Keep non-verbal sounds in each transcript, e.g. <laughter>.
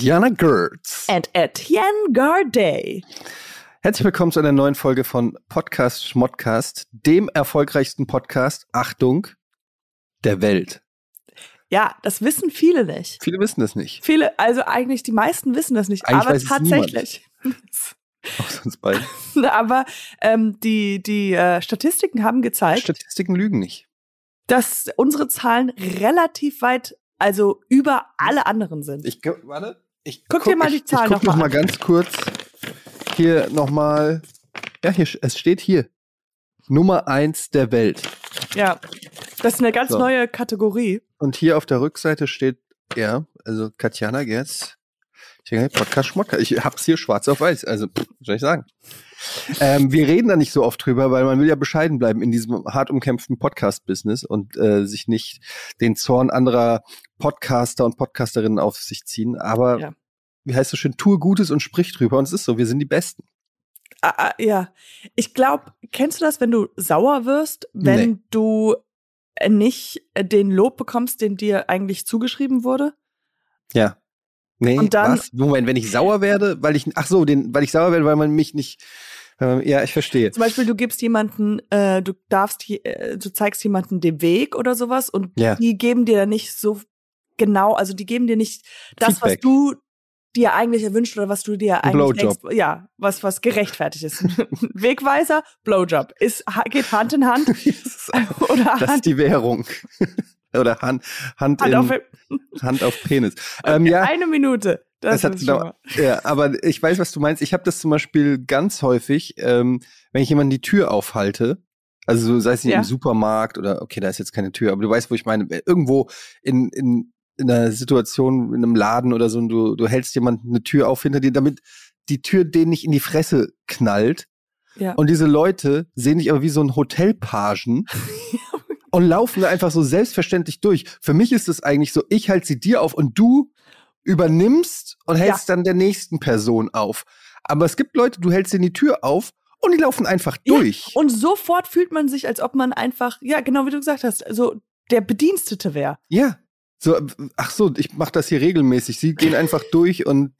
Diana Gertz. And Etienne Garday. Herzlich willkommen zu einer neuen Folge von Podcast Schmodcast, dem erfolgreichsten Podcast, Achtung, der Welt. Ja, das wissen viele nicht. Viele wissen das nicht. Viele, also eigentlich die meisten wissen das nicht, Eigentlich aber tatsächlich. Außer uns beiden. <laughs> aber ähm, die, die äh, Statistiken haben gezeigt, Statistiken lügen nicht. dass unsere Zahlen relativ weit, also über alle anderen sind. Ich warte. Ich Guck dir mal die ich, Zahlen ich guck noch noch mal mal an. ganz kurz hier nochmal. Ja, hier, es steht hier. Nummer eins der Welt. Ja, das ist eine ganz So. neue Kategorie. Und hier auf der Rückseite steht, ja, also Katjana Gerz. Ich denke, Podcast Schmodcast. Ich hab's hier schwarz auf weiß. Also, pff, was soll ich sagen? Ähm, wir reden da nicht so oft drüber, weil man will ja bescheiden bleiben in diesem hart umkämpften Podcast-Business und äh, sich nicht den Zorn anderer Podcaster und Podcasterinnen auf sich ziehen. Aber Ja. wie heißt es so schön, tue Gutes und sprich drüber. Und es ist so, wir sind die Besten. Ah, ah, ja, ich glaube, kennst du das, wenn du sauer wirst, wenn Nee. du nicht den Lob bekommst, den dir eigentlich zugeschrieben wurde? Ja. Nee, Und dann- was? Moment, wenn ich sauer werde, weil ich, ach so, den, weil ich sauer werde, weil man mich nicht, äh, ja, ich verstehe. Zum Beispiel, du gibst jemanden, äh, du darfst, äh, du zeigst jemanden den Weg oder sowas und Ja. die geben dir dann nicht so genau, also die geben dir nicht das, Feedback. was du dir eigentlich erwünscht oder was du dir eigentlich Blowjob. denkst, ja, was was gerechtfertigt ist. <laughs> Wegweiser, Blowjob ist geht Hand in Hand <laughs> <laughs> oder Das ist Hand, die Währung. Oder Hand, Hand, Hand in, auf <laughs> Hand auf Penis. <laughs> Ähm, ja, eine Minute. Das, das hat genau, ja, aber ich weiß, was du meinst. Ich habe das zum Beispiel ganz häufig, ähm, wenn ich jemanden die Tür aufhalte, also so, sei es nicht Ja. im Supermarkt oder okay, da ist jetzt keine Tür, aber du weißt, wo ich meine, irgendwo in, in, in einer Situation, in einem Laden oder so, und du, du hältst jemanden eine Tür auf hinter dir, damit die Tür den nicht in die Fresse knallt. Ja. Und diese Leute sehen dich aber wie so ein Hotelpagen <laughs> und laufen da einfach so selbstverständlich durch. Für mich ist es eigentlich so, ich halte sie dir auf und du übernimmst und hältst dann der nächsten Person auf. Aber es gibt Leute, du hältst ihnen die Tür auf und die laufen einfach Ja, durch. Und sofort fühlt man sich, als ob man einfach, ja, genau wie du gesagt hast, so der Bedienstete wäre. Ja. So, ach so, ich mache das hier regelmäßig. Sie gehen einfach <laughs> durch und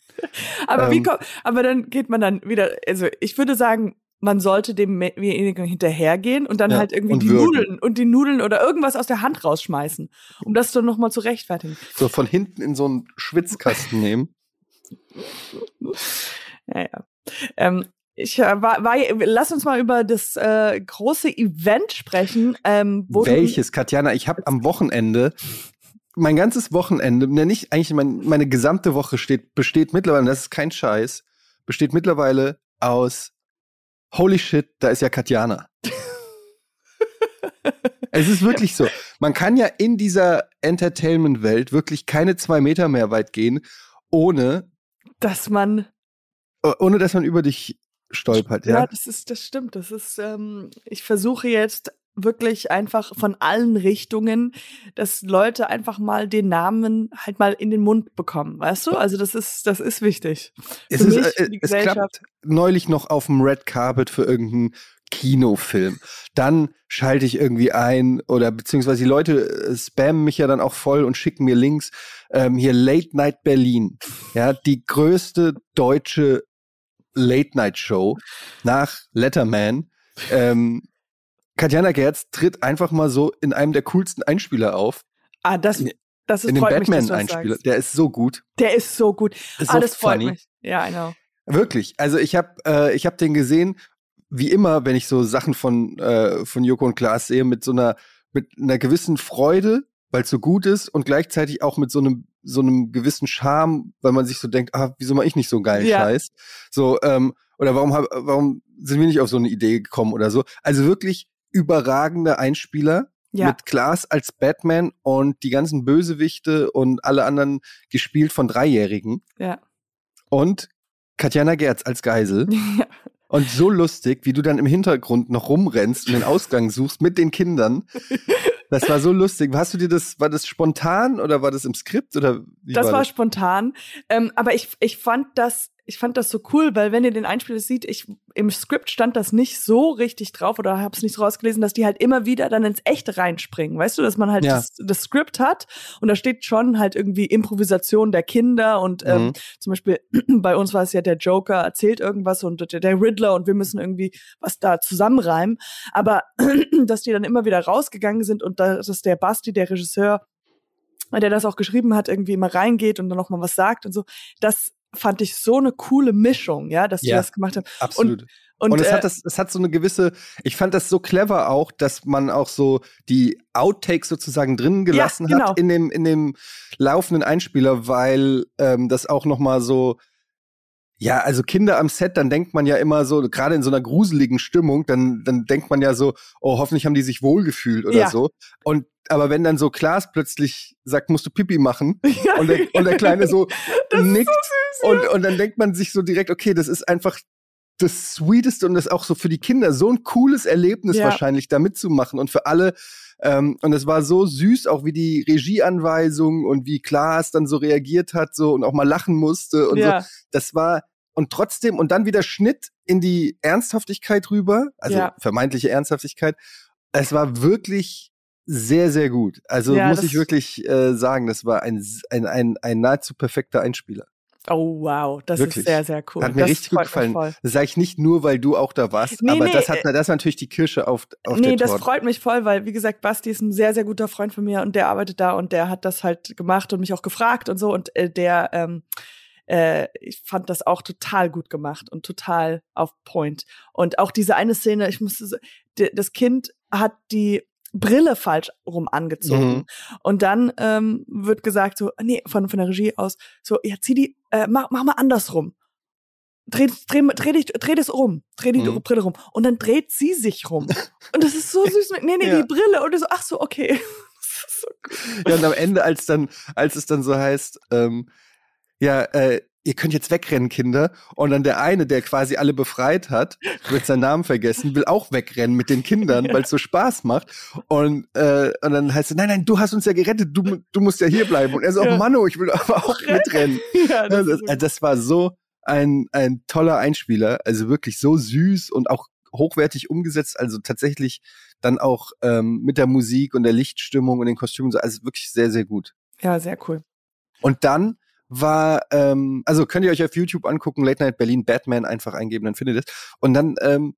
Aber wie Ähm. kommt, aber dann geht man dann wieder, also ich würde sagen, man sollte demjenigen hinterhergehen und dann Ja, halt irgendwie die würgen. Nudeln und die Nudeln oder irgendwas aus der Hand rausschmeißen, um das dann nochmal zu rechtfertigen. so von hinten in so einen Schwitzkasten <laughs> nehmen. Ja, ja. Ähm, ich äh, war, war, lass uns mal über das äh, große Event sprechen, ähm, Welches, Katjana? Ich habe am Wochenende, mein ganzes Wochenende, ne, nicht eigentlich mein, meine gesamte Woche steht, besteht mittlerweile, das ist kein Scheiß, besteht mittlerweile aus Holy shit, da ist ja Katjana. <laughs> es ist wirklich so. Man kann ja in dieser Entertainment-Welt wirklich keine zwei Meter mehr weit gehen, ohne, dass man ohne dass man über dich stolpert, Ja, ja. das ist, das stimmt. Das ist, ähm, ich versuche jetzt wirklich einfach von allen Richtungen, dass Leute einfach mal den Namen halt mal in den Mund bekommen, weißt du? Also das ist, das ist wichtig. Es, Für ist, mich, äh, die es klappt neulich noch auf dem Red Carpet für irgendeinen Kinofilm. Dann schalte ich irgendwie ein oder beziehungsweise die Leute äh, spammen mich ja dann auch voll und schicken mir Links. Ähm, hier Late Night Berlin. Ja, die größte deutsche Late Night Show nach Letterman. Ähm, Katjana Gerz tritt einfach mal so in einem der coolsten Einspieler auf. Ah, das, das ist in dem Batman-Einspieler. Der ist so gut. Der ist so gut. Ist ah, so das freut funny. mich. Ja, know. Wirklich. Also ich habe äh, ich hab den gesehen, wie immer, wenn ich so Sachen von äh, von Joko und Klaas sehe, mit so einer mit einer gewissen Freude, weil es so gut ist und gleichzeitig auch mit so einem so einem gewissen Charme, weil man sich so denkt, ah, wieso mache ich nicht so einen geilen Ja. Scheiß? So ähm, oder warum hab, warum sind wir nicht auf so eine Idee gekommen oder so? Also wirklich überragender Einspieler Ja. mit Klaas als Batman und die ganzen Bösewichte und alle anderen gespielt von Dreijährigen Ja. und Katjana Gerz als Geisel. <laughs> ja. Und so lustig, wie du dann im Hintergrund noch rumrennst und den Ausgang suchst mit den Kindern. <laughs> Das war so lustig. Hast du dir das, war das spontan oder war das im Skript oder wie Das war war das? spontan. Ähm, aber ich, ich fand das, ich fand das so cool, weil wenn ihr den Einspieler seht, ich im Skript stand das nicht so richtig drauf oder habe es nicht so rausgelesen, dass die halt immer wieder dann ins Echte reinspringen. Weißt du, dass man halt ja. das, das Skript hat und da steht schon halt irgendwie Improvisation der Kinder und ähm, mhm. zum Beispiel <clears throat> bei uns war es ja der Joker erzählt irgendwas und der, der Riddler und wir müssen irgendwie was da zusammenreimen. Aber <clears throat> dass die dann immer wieder rausgegangen sind und da, dass der Basti, der Regisseur, der das auch geschrieben hat, irgendwie immer reingeht und dann noch mal was sagt und so. Das fand ich so eine coole Mischung, ja, dass die das gemacht haben. Absolut. Und, und, und es äh, hat das, es hat so eine gewisse, ich fand das so clever auch, dass man auch so die Outtakes sozusagen drin gelassen ja, genau. hat in dem, in dem laufenden Einspieler, weil ähm, das auch noch mal so ja, also Kinder am Set, dann denkt man ja immer so, gerade in so einer gruseligen Stimmung, dann, dann denkt man ja so, oh, hoffentlich haben die sich wohlgefühlt oder ja. so. Und aber wenn dann so Klaas plötzlich sagt, musst du Pipi machen <laughs> ja, und, der, und der Kleine so nickt so süß, und, und dann denkt man sich so direkt, okay, das ist einfach das Sweeteste und das auch so für die Kinder so ein cooles Erlebnis ja. wahrscheinlich da mitzumachen und für alle ähm, und es war so süß, auch wie die Regieanweisung und wie Klaas dann so reagiert hat so und auch mal lachen musste und ja. so. Das war und trotzdem und dann wieder Schnitt in die Ernsthaftigkeit rüber, also ja. vermeintliche Ernsthaftigkeit. Es war wirklich sehr, sehr gut. Also ja, muss ich wirklich äh, sagen, das war ein, ein, ein, ein nahezu perfekter Einspieler. Oh wow, das Wirklich. ist sehr, sehr cool. Hat mir das richtig gut gefallen. Das sage ich nicht nur, weil du auch da warst, nee, aber nee, das hat das ist natürlich die Kirsche auf, auf nee, der Torte. Nee, das freut mich voll, weil wie gesagt, Basti ist ein sehr, sehr guter Freund von mir und der arbeitet da und der hat das halt gemacht und mich auch gefragt und so und äh, der ähm, äh, ich fand das auch total gut gemacht und total auf Point. Und auch diese eine Szene, ich musste, das Kind hat die Brille falsch rum angezogen. Mhm. Und dann ähm, wird gesagt, so, nee, von, von der Regie aus, so, ja, zieh die, äh, mach, mach mal andersrum. Dreh, dreh, dreh, dich, dreh das um, dreh die mhm. Brille rum. Und dann dreht sie sich rum. <laughs> Und das ist so süß. Nee, nee, ja. die Brille. Und so, ach so, okay. <laughs> so ja, und am Ende, als dann, als es dann so heißt, ähm, ja, äh, ihr könnt jetzt wegrennen, Kinder. Und dann der eine, der quasi alle befreit hat, wird seinen Namen vergessen, will auch wegrennen mit den Kindern, weil es so Spaß macht. Und, äh, und dann heißt es, nein, nein, du hast uns ja gerettet, du, du musst ja hier bleiben. Und er so, ja. oh Manno, ich will aber auch mitrennen. <laughs> Ja, das, das, äh, das war so ein, ein toller Einspieler, also wirklich so süß und auch hochwertig umgesetzt, also tatsächlich dann auch ähm, mit der Musik und der Lichtstimmung und den Kostümen, also wirklich sehr, sehr gut. Ja, sehr cool. Und dann war, ähm, also könnt ihr euch auf YouTube angucken, Late Night Berlin Batman einfach eingeben, dann findet ihr es. Und dann, ähm,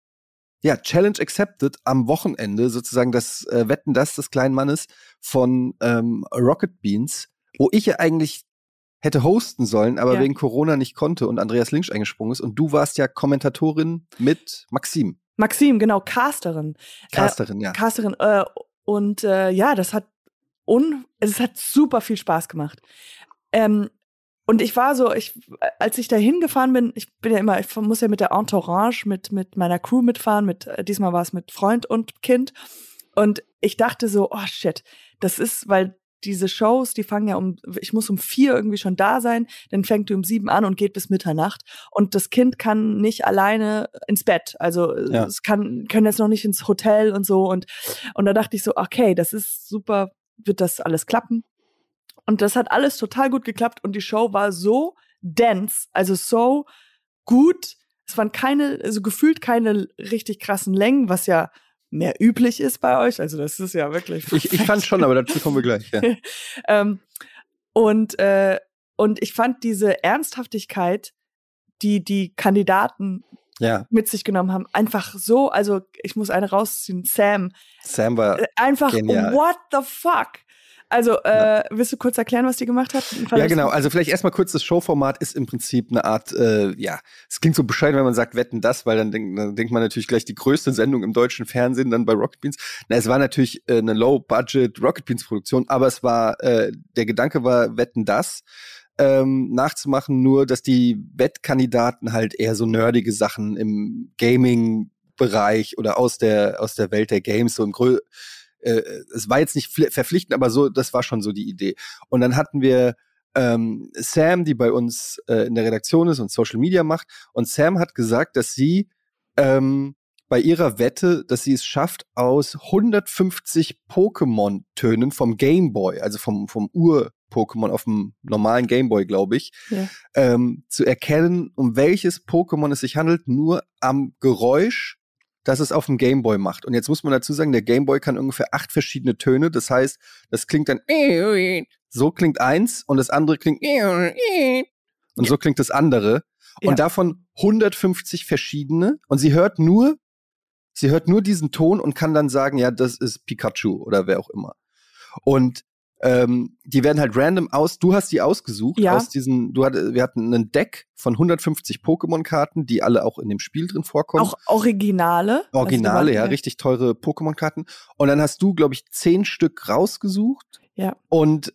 ja, Challenge Accepted am Wochenende, sozusagen das äh, Wetten das des kleinen Mannes von ähm, Rocket Beans, wo ich ja eigentlich hätte hosten sollen, aber ja. wegen Corona nicht konnte und Andreas Links eingesprungen ist. Und du warst ja Kommentatorin mit Maxim. Maxim, genau, Casterin. Casterin, äh, ja. Casterin. Äh, und äh, ja, das hat un es hat super viel Spaß gemacht. Ähm, und ich war so, ich, als ich da hingefahren bin, ich bin ja immer, ich muss ja mit der Entourage, mit, mit meiner Crew mitfahren, mit, äh, diesmal war es mit Freund und Kind. Und ich dachte so, oh shit, das ist, weil diese Shows, die fangen ja um, ich muss um vier irgendwie schon da sein, dann fängt du um sieben an und geht bis Mitternacht. Und das Kind kann nicht alleine ins Bett. Also ja. es kann, können jetzt noch nicht ins Hotel und so. Und, und da dachte ich so, okay, das ist super, wird das alles klappen? Und das hat alles total gut geklappt und die Show war so dense, also so gut. Es waren keine, also gefühlt keine richtig krassen Längen, was ja mehr üblich ist bei euch. Also das ist ja wirklich. Ich, ich fand schon, aber dazu kommen wir gleich. Ja. <laughs> ähm, und äh, und ich fand diese Ernsthaftigkeit, die die Kandidaten ja. mit sich genommen haben, einfach so. Also ich muss eine rausziehen. Sam. Sam war äh, einfach. Genial. What the fuck? Also, äh, willst du kurz erklären, was die gemacht hat? Ja, genau. Also vielleicht erstmal kurz, das Showformat ist im Prinzip eine Art, äh, ja, es klingt so bescheiden, wenn man sagt, wetten das, weil dann, denk, dann denkt man natürlich gleich die größte Sendung im deutschen Fernsehen dann bei Rocket Beans. Na, es war natürlich äh, eine Low-Budget Rocket Beans Produktion, aber es war, äh, der Gedanke war, wetten das. Ähm, nachzumachen, nur dass die Wettkandidaten halt eher so nerdige Sachen im Gaming-Bereich oder aus der aus der Welt der Games so im Grö äh, es war jetzt nicht verpflichtend, aber so, das war schon so die Idee. Und dann hatten wir ähm, Sam, die bei uns äh, in der Redaktion ist und Social Media macht. Und Sam hat gesagt, dass sie ähm, bei ihrer Wette, dass sie es schafft, aus 150 Pokémon-Tönen vom Game Boy, also vom, vom Ur Pokémon auf dem normalen Gameboy, glaube ich, Ja. ähm, zu erkennen, um welches Pokémon es sich handelt, nur am Geräusch, das es auf dem Gameboy macht. Und jetzt muss man dazu sagen, der Gameboy kann ungefähr acht verschiedene Töne. Das heißt, das klingt dann so klingt eins und das andere klingt und so klingt das andere. Ja. Und davon 150 verschiedene. Und sie hört nur, sie hört nur diesen Ton und kann dann sagen, ja, das ist Pikachu oder wer auch immer. Und ähm, die werden halt random aus, du hast die ausgesucht Ja. aus diesen, du hatt, wir hatten ein Deck von 150 Pokémon-Karten, die alle auch in dem Spiel drin vorkommen. Auch Originale. Originale, Also ja, richtig teure Pokémon-Karten. Und dann hast du, glaube ich, zehn Stück rausgesucht. Ja. Und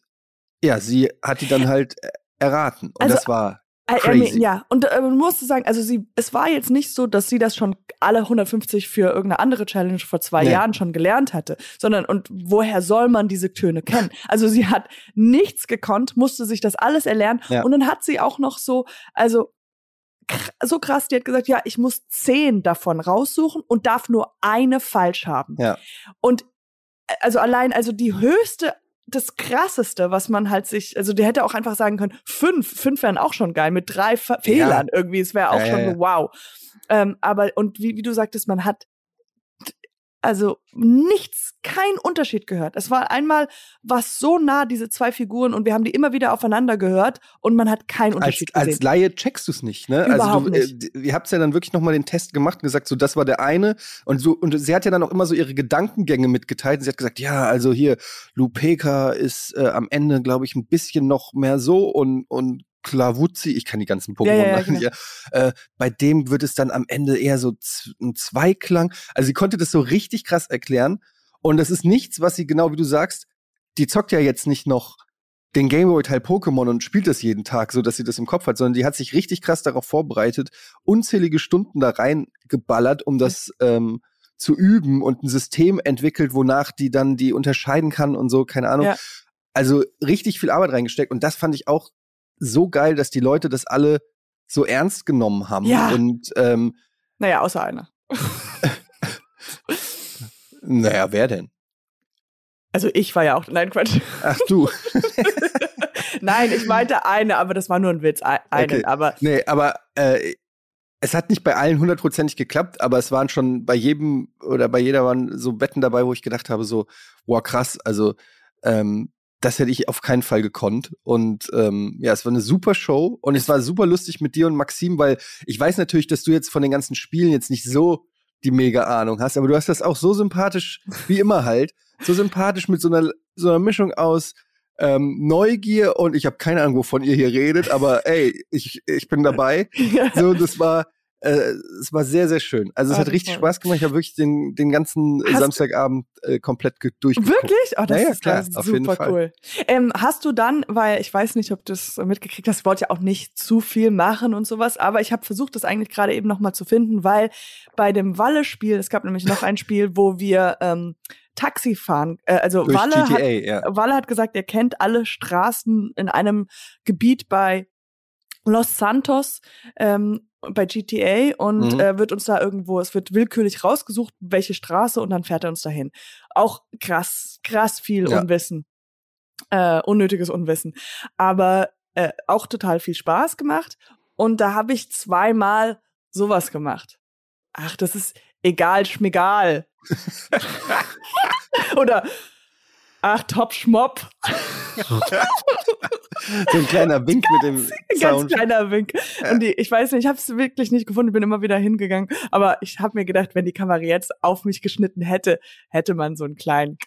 ja, sie hat die dann halt äh, erraten. Und Also, das war Crazy. Ja, und äh, man musste sagen, also sie, es war jetzt nicht so, dass sie das schon alle 150 für irgendeine andere Challenge vor zwei Nee. Jahren schon gelernt hatte, sondern und woher soll man diese Töne kennen? Also sie hat nichts gekonnt, musste sich das alles erlernen Ja. und dann hat sie auch noch so, also so krass, die hat gesagt, ja, ich muss zehn davon raussuchen und darf nur eine falsch haben. Ja. Und äh, also allein, also die höchste, das krasseste, was man halt sich, also die hätte auch einfach sagen können, fünf, fünf wären auch schon geil, mit drei Fe Fehlern irgendwie, es wäre auch Ja, ja, schon ja. so wow. Ähm, aber, und wie, wie du sagtest, man hat also nichts, kein Unterschied gehört. Es war einmal was so nah, diese zwei Figuren, und wir haben die immer wieder aufeinander gehört und man hat keinen als, Unterschied als gesehen. Laie checkst du es nicht, ne? Überhaupt also du, nicht. Äh, ihr habt ja dann wirklich noch mal den Test gemacht und gesagt, so das war der eine und so und sie hat ja dann auch immer so ihre Gedankengänge mitgeteilt und sie hat gesagt, ja, also hier Lupeka ist äh, am Ende, glaube ich, ein bisschen noch mehr so und und Klavuzzi, ich kann die ganzen Pokémon Ja, ja, ja, machen, genau. äh, bei dem wird es dann am Ende eher so ein Zweiklang. Also sie konnte das so richtig krass erklären und das ist nichts, was sie genau wie du sagst, die zockt ja jetzt nicht noch den Gameboy-Teil Pokémon und spielt das jeden Tag, so dass sie das im Kopf hat, sondern die hat sich richtig krass darauf vorbereitet, unzählige Stunden da reingeballert, um das ähm, zu üben und ein System entwickelt, wonach die dann die unterscheiden kann und so, keine Ahnung. Ja. Also richtig viel Arbeit reingesteckt und das fand ich auch so geil, dass die Leute das alle so ernst genommen haben Ja. und ähm, Naja, außer einer. <laughs> naja, wer denn? Also ich war ja auch, nein, Quatsch. Ach du. <laughs> nein, ich meinte eine, aber das war nur ein Witz, ein- einen, Okay. aber Nee, aber äh, es hat nicht bei allen hundertprozentig geklappt, aber es waren schon bei jedem oder bei jeder waren so Wetten dabei, wo ich gedacht habe, so, wow, krass, also ähm, das hätte ich auf keinen Fall gekonnt. Und ähm, ja, es war eine super Show und es war super lustig mit dir und Maxim, weil ich weiß natürlich, dass du jetzt von den ganzen Spielen jetzt nicht so die mega Ahnung hast, aber du hast das auch so sympathisch, wie immer halt, so sympathisch mit so einer, so einer Mischung aus ähm, Neugier und ich habe keine Ahnung, wovon ihr hier redet, aber ey, ich, ich bin dabei. <laughs> So, das war, äh, es war sehr, sehr schön. Also es Ah, hat richtig freut Spaß gemacht. Ich habe wirklich den, den ganzen Hast- Samstagabend äh, komplett ge- durchgeguckt. Wirklich? Oh, das Ja, ja, ist klar, ist auf jeden super Fall. cool. Ähm, hast du dann, weil ich weiß nicht, ob du es mitgekriegt hast, ich wollte ja auch nicht zu viel machen und sowas, aber ich habe versucht, das eigentlich gerade eben noch mal zu finden, weil bei dem Walle-Spiel, es gab nämlich noch ein Spiel, wo wir ähm, Taxi fahren, äh, also Durch Walle GTA, hat, ja. Walle hat gesagt, er kennt alle Straßen in einem Gebiet bei Los Santos ähm, bei GTA und Mhm. äh, wird uns da irgendwo, es wird willkürlich rausgesucht, welche Straße und dann fährt er uns dahin. Auch krass, krass viel Ja. Unwissen. Äh, unnötiges Unwissen. Aber äh, auch total viel Spaß gemacht. Und da habe ich zweimal sowas gemacht. Ach, das ist egal, schmegal. <laughs> Oder ach, top schmopp. <laughs> So ein kleiner Wink mit dem <laughs> Ganz Sound. kleiner Wink. Und die, ich weiß nicht, ich habe es wirklich nicht gefunden, bin immer wieder hingegangen. Aber ich habe mir gedacht, wenn die Kamera jetzt auf mich geschnitten hätte, hätte man so einen kleinen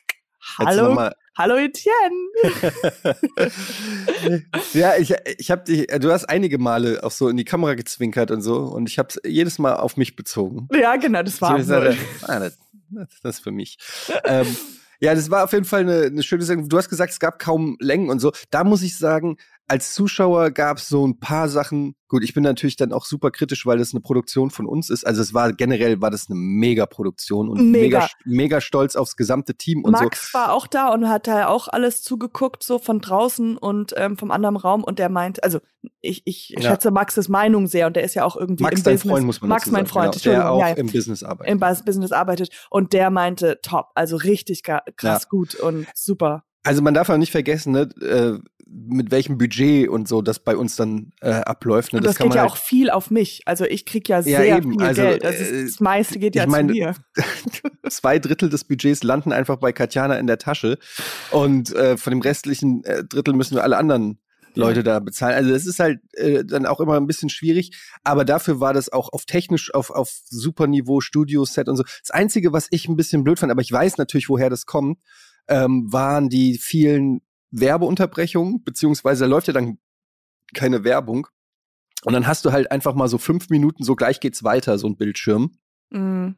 Hallo, hallo Etienne. <laughs> ja, ich, ich habe dich, du hast einige Male auch so in die Kamera gezwinkert und so und ich habe jedes Mal auf mich bezogen. Ja, genau, das war So, ich sagte, ah, das, das das ist für mich. ähm, ja, das war auf jeden Fall eine, eine schöne Sache. Du hast gesagt, es gab kaum Längen und so. Da muss ich sagen, als Zuschauer gab es so ein paar Sachen. Gut, ich bin natürlich dann auch super kritisch, weil das eine Produktion von uns ist. Also es war generell war das eine Mega-Produktion und Mega. mega, mega stolz aufs gesamte Team und so. Max war auch da und hat da auch alles zugeguckt, so von draußen und ähm, vom anderen Raum. Und der meint, also ich, ich Ja. schätze Maxes Meinung sehr und der ist ja auch irgendwie Max, im dein Business. Freund, muss man Max, mein Freund, genau, der auch ja, im Business arbeitet. im Bus- Business arbeitet und der meinte top, also richtig krass Ja. gut und super. Also man darf auch nicht vergessen, ne, äh, mit welchem Budget und so das bei uns dann äh, abläuft. Ne? Und das, kann geht ja halt, auch viel auf mich. Also ich krieg ja sehr eben, viel also, Geld. Das, ist, äh, das meiste geht ja meine, zu mir. <laughs> <laughs> zwei Drittel des Budgets landen einfach bei Katjana in der Tasche und äh, von dem restlichen äh, Drittel müssen wir alle anderen Leute da bezahlen. Also das ist halt äh, dann auch immer ein bisschen schwierig, aber dafür war das auch auf technisch, auf, auf super Niveau, Studio-Set und so. Das Einzige, was ich ein bisschen blöd fand, aber ich weiß natürlich, woher das kommt, ähm, waren die vielen Werbeunterbrechungen, beziehungsweise läuft ja dann keine Werbung. Und dann hast du halt einfach mal so fünf Minuten, so gleich geht's weiter, so ein Bildschirm. Mhm.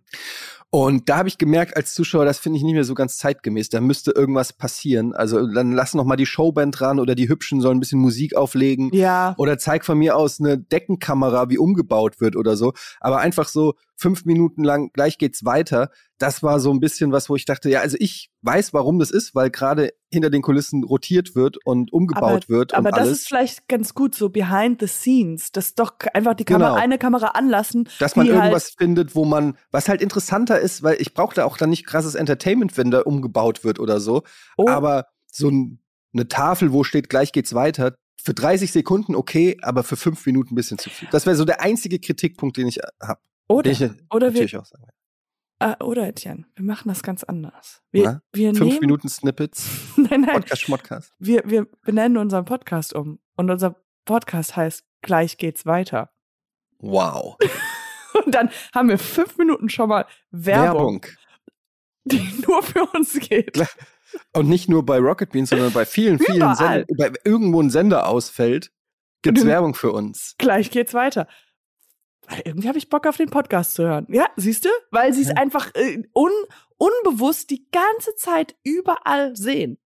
Und da habe ich gemerkt als Zuschauer, das finde ich nicht mehr so ganz zeitgemäß. Da müsste irgendwas passieren. Also dann lass noch mal die Showband ran oder die Hübschen sollen ein bisschen Musik auflegen. Ja. Oder zeig von mir aus eine Deckenkamera, wie umgebaut wird oder so. Aber einfach so fünf Minuten lang, gleich geht's weiter. Das war so ein bisschen was, wo ich dachte, ja, also ich weiß, warum das ist, weil gerade hinter den Kulissen rotiert wird und umgebaut wird. Aber das alles. ist vielleicht ganz gut, so behind the scenes. Das doch einfach die Kamera, Genau. eine Kamera anlassen. dass man die irgendwas Halt, findet, wo man, was halt interessanter ist, weil ich brauche da auch dann nicht krasses Entertainment, wenn da umgebaut wird oder so. oh, Aber so ein, eine Tafel, wo steht, gleich geht's weiter, für 30 Sekunden okay, aber für fünf Minuten ein bisschen zu viel. Das wäre so der einzige Kritikpunkt, den ich habe. oder, ich oder, wir, auch sagen. äh, oder Etienne, wir machen das ganz anders. Wir, Na? wir Fünf nehmen, Minuten Snippets, <laughs> nein, nein, Podcast, Schmodcast. wir, wir benennen unseren Podcast um. Und unser Podcast heißt Gleich geht's weiter. Wow. <laughs> <laughs> Und dann haben wir fünf Minuten schon mal Werbung, die <laughs> nur für uns geht. Klar. Und nicht nur bei Rocket Beans, sondern bei vielen, vielen. Sendern. Bei irgendwo ein Sender ausfällt, Und du- Werbung für uns. Gleich geht's weiter. Weil irgendwie habe ich Bock auf den Podcast zu hören. Ja, siehst du? Weil sie es Ja. einfach äh, un, unbewusst die ganze Zeit überall sehen.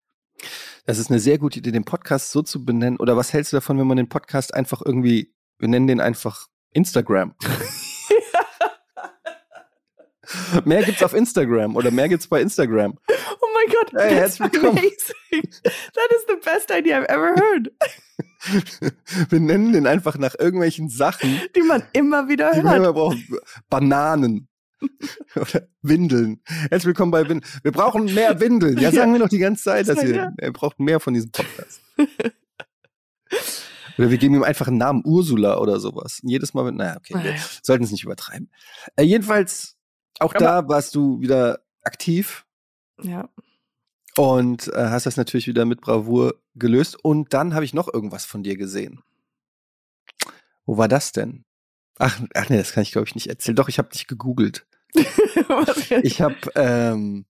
Das ist eine sehr gute Idee, den Podcast so zu benennen. Oder was hältst du davon, wenn man den Podcast einfach irgendwie, wir nennen den einfach Instagram? <laughs> <laughs> mehr gibt's auf Instagram oder mehr gibt's bei Instagram. Oh mein Gott, Hey, that's herzlich willkommen. amazing. That is the best idea I've ever heard. <laughs> Wir nennen den einfach nach irgendwelchen Sachen, Die man immer wieder die man hört. immer braucht. Bananen. <laughs> Oder Windeln. Herzlich willkommen bei Windeln. Wir brauchen mehr Windeln. Ja, sagen wir noch die ganze Zeit, dass ihr, ihr braucht mehr von diesem Podcast. Oder wir geben ihm einfach einen Namen, Ursula oder sowas. Jedes Mal mit, naja, okay, wir sollten es nicht übertreiben. Äh, jedenfalls, auch da warst du wieder aktiv Ja. und äh, hast das natürlich wieder mit Bravour gelöst. Und dann habe ich noch irgendwas von dir gesehen. Wo war das denn? Ach, ach nee, das kann ich glaube ich nicht erzählen. Doch, ich habe dich gegoogelt. <laughs> Ich habe, ähm,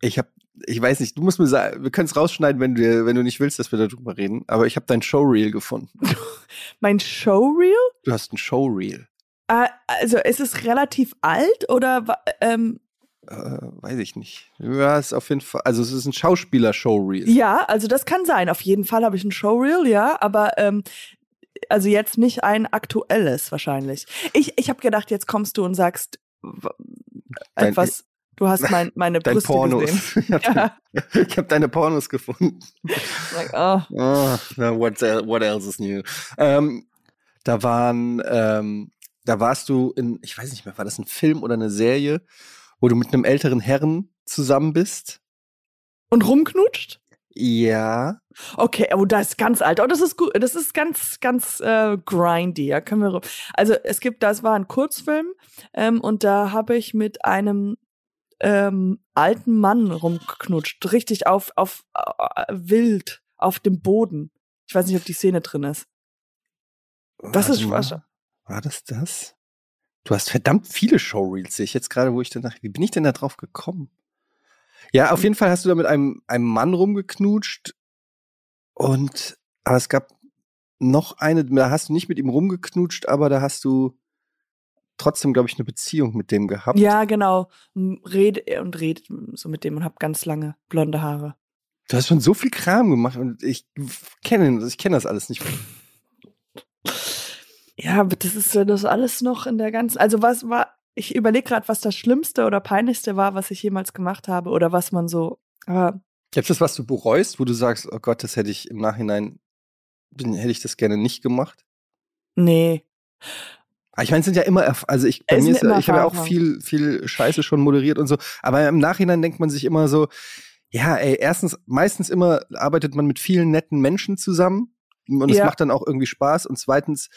ich habe, ich weiß nicht, du musst mir sagen, wir können es rausschneiden, wenn du, wenn du nicht willst, dass wir darüber reden. Aber ich habe dein Showreel gefunden. <laughs> mein Showreel? Du hast ein Showreel. Äh, also ist es relativ alt oder ähm, Äh, weiß ich nicht. Ja, ist auf jeden Fall, also es ist ein Schauspieler-Showreel. ja, also das kann sein. Auf jeden Fall habe ich ein Showreel, ja, aber ähm, also jetzt nicht ein aktuelles wahrscheinlich. Ich, ich habe gedacht, jetzt kommst du und sagst Dein- etwas. Du hast mein, meine Dein Brüste Pornos. gesehen. <laughs> ich habe Ja, hab deine Pornos gefunden. <laughs> like, oh. Oh, what, what else is new? Ähm, da waren, ähm, da warst du in, ich weiß nicht mehr, war das ein Film oder eine Serie, wo du mit einem älteren Herren zusammen bist? Und rumknutscht? Ja. Okay, oh, das ist ganz alt. Oh, das ist gut. Das ist ganz, ganz äh, grindy. Ja, können wir. Also es gibt, das war ein Kurzfilm ähm, und da habe ich mit einem ähm, alten Mann rumgeknutscht, richtig auf auf äh, wild auf dem Boden. Ich weiß nicht, ob die Szene drin ist. Das Warte ist. Spaß. War das das? Du hast verdammt viele Showreels, sehe ich jetzt gerade, wo ich danach, wie bin ich denn da drauf gekommen? Ja, auf jeden Fall hast du da mit einem, einem Mann rumgeknutscht und, aber es gab noch eine, da hast du nicht mit ihm rumgeknutscht, aber da hast du trotzdem, glaube ich, eine Beziehung mit dem gehabt. Ja, genau. M- Red und redet so mit dem und hab ganz lange blonde Haare. Du hast schon so viel Kram gemacht und ich kenne, ich kenne das alles nicht. Ja, aber das ist ja das alles noch in der ganzen. Also was war? Ich überlege gerade, was das Schlimmste oder Peinlichste war, was ich jemals gemacht habe oder was man so. Aber Gibt es was du bereust, wo du sagst, oh Gott, das hätte ich im Nachhinein, hätte ich das gerne nicht gemacht? nee. Aber ich meine, es sind ja immer, also ich, bei Es mir ist ich habe ja auch viel, viel Scheiße schon moderiert und so. Aber im Nachhinein denkt man sich immer so, Ja, ey, erstens, meistens immer arbeitet man mit vielen netten Menschen zusammen und es Ja. macht dann auch irgendwie Spaß. Und zweitens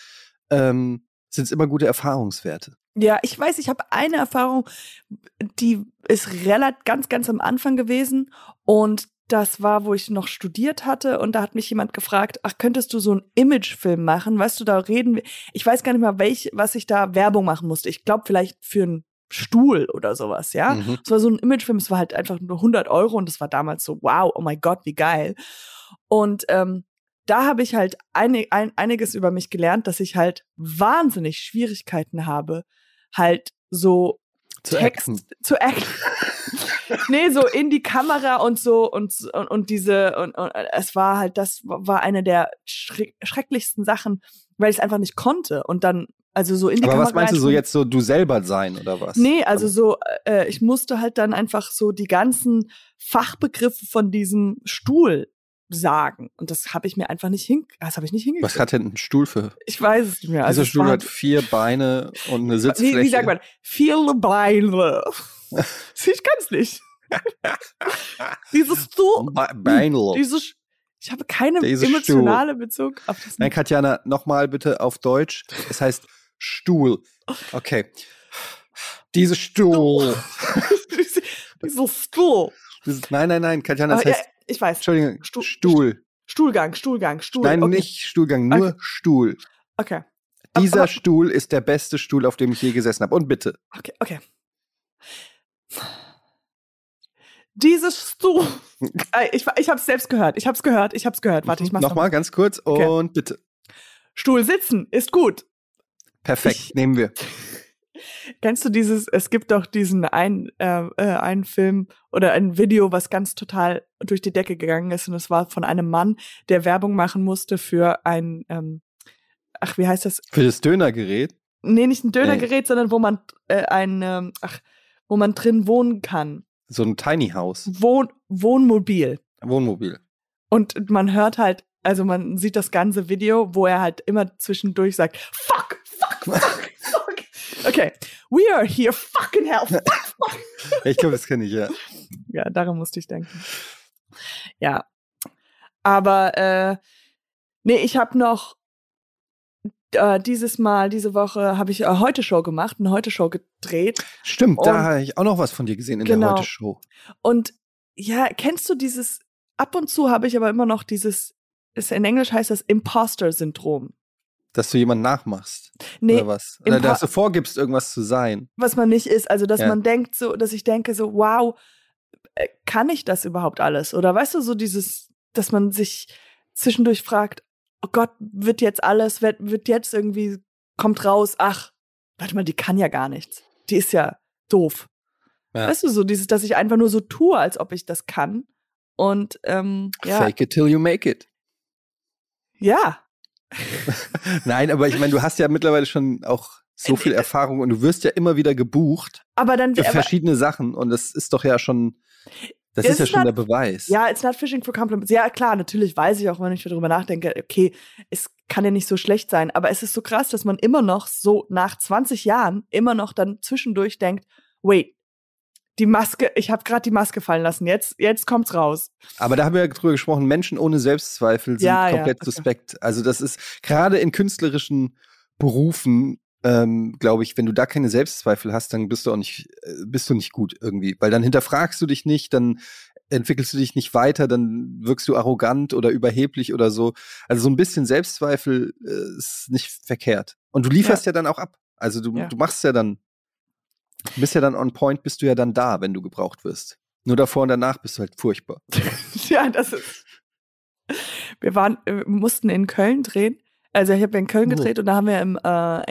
ähm, sind es immer gute Erfahrungswerte. Ja, ich weiß, ich habe eine Erfahrung, die ist relativ ganz, ganz am Anfang gewesen und das war, wo ich noch studiert hatte und da hat mich jemand gefragt, ach, könntest du so einen Imagefilm machen? Weißt du, da reden wir, ich weiß gar nicht mal, welch, was ich da Werbung machen musste. Ich glaube vielleicht für einen Stuhl oder sowas, ja. Mhm. Es war so ein Imagefilm, es war halt einfach nur 100 Euro und das war damals so, wow, oh mein Gott, wie geil. Und ähm, da habe ich halt einig, ein, einiges über mich gelernt, dass ich halt wahnsinnig Schwierigkeiten habe, halt so Zu Text acten. zu acten. <laughs> nee, so in die Kamera und so und, und, und diese, und, und es war halt, das war eine der schreck, schrecklichsten Sachen, weil ich es einfach nicht konnte. Und dann, also so in die Aber Kamera. was meinst du so jetzt so du selber sein oder was? Nee, also so, äh, ich musste halt dann einfach so die ganzen Fachbegriffe von diesem Stuhl sagen. Und das habe ich mir einfach nicht hin, das habe ich nicht hingekriegt. Was hat denn ein Stuhl für? ich weiß es nicht mehr. Also Dieser es Stuhl hat vier Beine und eine Sitzfläche. wie, wie sagt man? Viele Beine. <laughs> ich kann's nicht. <laughs> Dieses Stuhl, Be Beinl. dieses, ich habe keine Dieses emotionale Bezug auf das. Nein, Katjana, nochmal bitte auf Deutsch. Es heißt Stuhl. Okay. Diese Stuhl. Dieses Stuhl. <laughs> Dieses- Nein, nein, nein, Katjana, das ja, heißt, ich weiß. Entschuldigung, Stuhl- Stuhl. Stuhlgang, Stuhlgang, Stuhl. Nein, okay. nicht Stuhlgang, nur Okay. Stuhl. Okay, Dieser aber- Stuhl ist der beste Stuhl, auf dem ich je gesessen habe. Und bitte. okay, okay. Dieses Stuhl. <laughs> Ich ich habe es selbst gehört. Ich habe es gehört. Ich habe es gehört. Warte, ich mach's Nochmal ganz kurz Okay. und bitte. Stuhl sitzen ist gut. Perfekt, Ich- nehmen wir. <laughs> Kennst du dieses, es gibt doch diesen einen, äh, äh, einen Film oder ein Video, was ganz total durch die Decke gegangen ist und es war von einem Mann, der Werbung machen musste für ein, ähm, ach, wie heißt das? Für das Dönergerät. Nee, nicht ein Dönergerät, sondern wo man äh, ein, ähm, ach, wo man drin wohnen kann. So ein Tiny House. Wohn Wohnmobil. Wohnmobil. Und man hört halt, also man sieht das ganze Video, wo er halt immer zwischendurch sagt, fuck, fuck, fuck, <laughs> fuck. Okay, we are here, fucking hell. <laughs> Ich glaube, das kenne ich, ja. Ja, daran musste ich denken. Ja. Aber äh, nee, ich habe noch äh, dieses Mal, diese Woche, habe ich äh, heute Show gemacht, eine heute Show gedreht. Stimmt, Und- da habe ich auch noch was von dir gesehen in Genau. der Heute-Show. Und ja, kennst du dieses, ab und zu habe ich aber immer noch dieses, ist, in Englisch heißt das Imposter-Syndrom. Dass du jemanden nachmachst. Nee, oder was? Oder dass du vorgibst, irgendwas zu sein. was man nicht ist. Also, dass Ja. man denkt, so, dass ich denke, so, wow, äh, kann ich das überhaupt alles? Oder weißt du, so dieses, dass man sich zwischendurch fragt, oh Gott, wird jetzt alles, wird, wird jetzt irgendwie, kommt raus, ach, warte mal, die kann ja gar nichts. Die ist ja doof. Ja. Weißt du, so dieses, dass ich einfach nur so tue, als ob ich das kann. Und ähm, ja, Fake it till you make it. ja, <laughs> Nein, aber ich meine, du hast ja mittlerweile schon auch so viel Erfahrung und du wirst ja immer wieder gebucht aber dann, für aber, verschiedene Sachen und das ist doch ja schon, das ist ja schon not- der Beweis. Ja, it's not fishing for compliments. Ja, klar, natürlich weiß ich auch, wenn ich darüber nachdenke, okay, es kann ja nicht so schlecht sein, aber es ist so krass, dass man immer noch so nach 20 Jahren immer noch dann zwischendurch denkt, wait, die Maske, ich habe gerade die Maske fallen lassen, jetzt jetzt kommt's raus. Aber da haben wir ja drüber gesprochen, Menschen ohne Selbstzweifel sind Ja, ja, komplett okay. suspekt. Also das ist gerade in künstlerischen Berufen, ähm, glaube ich, wenn du da keine Selbstzweifel hast, dann bist du auch nicht, äh, bist du nicht gut irgendwie. Weil dann hinterfragst du dich nicht, dann entwickelst du dich nicht weiter, dann wirkst du arrogant oder überheblich oder so. Also so ein bisschen Selbstzweifel äh, ist nicht verkehrt. Und du lieferst ja, dann auch ab. Also du, Ja. du machst ja dann, du bist ja dann on point, bist du ja dann da, wenn du gebraucht wirst. Nur davor und danach bist du halt furchtbar. <laughs> ja, das ist. Wir waren, äh, wir mussten in Köln drehen. Also ich habe in Köln Oh. gedreht und da haben wir im, äh,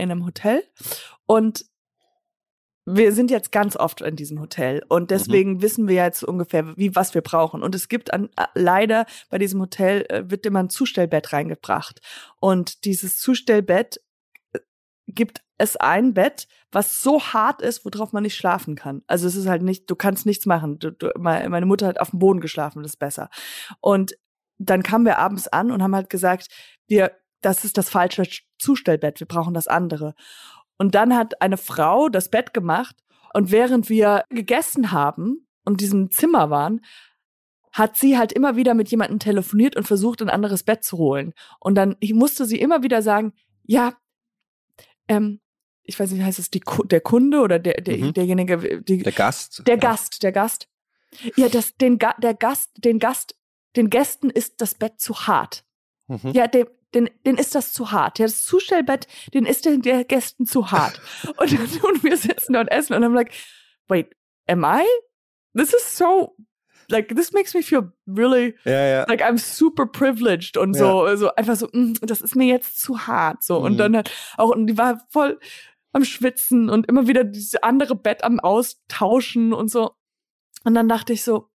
in einem Hotel und wir sind jetzt ganz oft in diesem Hotel und deswegen wissen wir jetzt ungefähr, wie was wir brauchen. Und es gibt an, äh, leider bei diesem Hotel äh, wird immer ein Zustellbett reingebracht und dieses Zustellbett äh, gibt es ein Bett, was so hart ist, worauf man nicht schlafen kann. Also es ist halt nicht, du kannst nichts machen. Du, du, meine Mutter hat auf dem Boden geschlafen, das ist besser. Und dann kamen wir abends an und haben halt gesagt, wir, das ist das falsche Zustellbett, wir brauchen das andere. Und dann hat eine Frau das Bett gemacht und während wir gegessen haben und diesem Zimmer waren, hat sie halt immer wieder mit jemandem telefoniert und versucht, ein anderes Bett zu holen. Und dann musste sie immer wieder sagen, ja, ähm, ich weiß nicht, heißt es die, der Kunde oder der, der mhm. derjenige, die, der Gast, der ja. Gast, der Gast. Ja, das, den, der Gast, den Gast, den Gästen ist das Bett zu hart. Mhm. Ja, dem, den, den ist das zu hart. Ja, das Zustellbett, den ist den der Gästen zu hart. <laughs> und, und wir sitzen und essen und I'm like, wait, am I? This is so like this makes me feel really ja, ja. like I'm super privileged und so ja. so einfach so mm, das ist mir jetzt zu hart so mhm. und dann halt auch und die war voll am schwitzen und immer wieder dieses andere Bett am austauschen und so und dann dachte ich so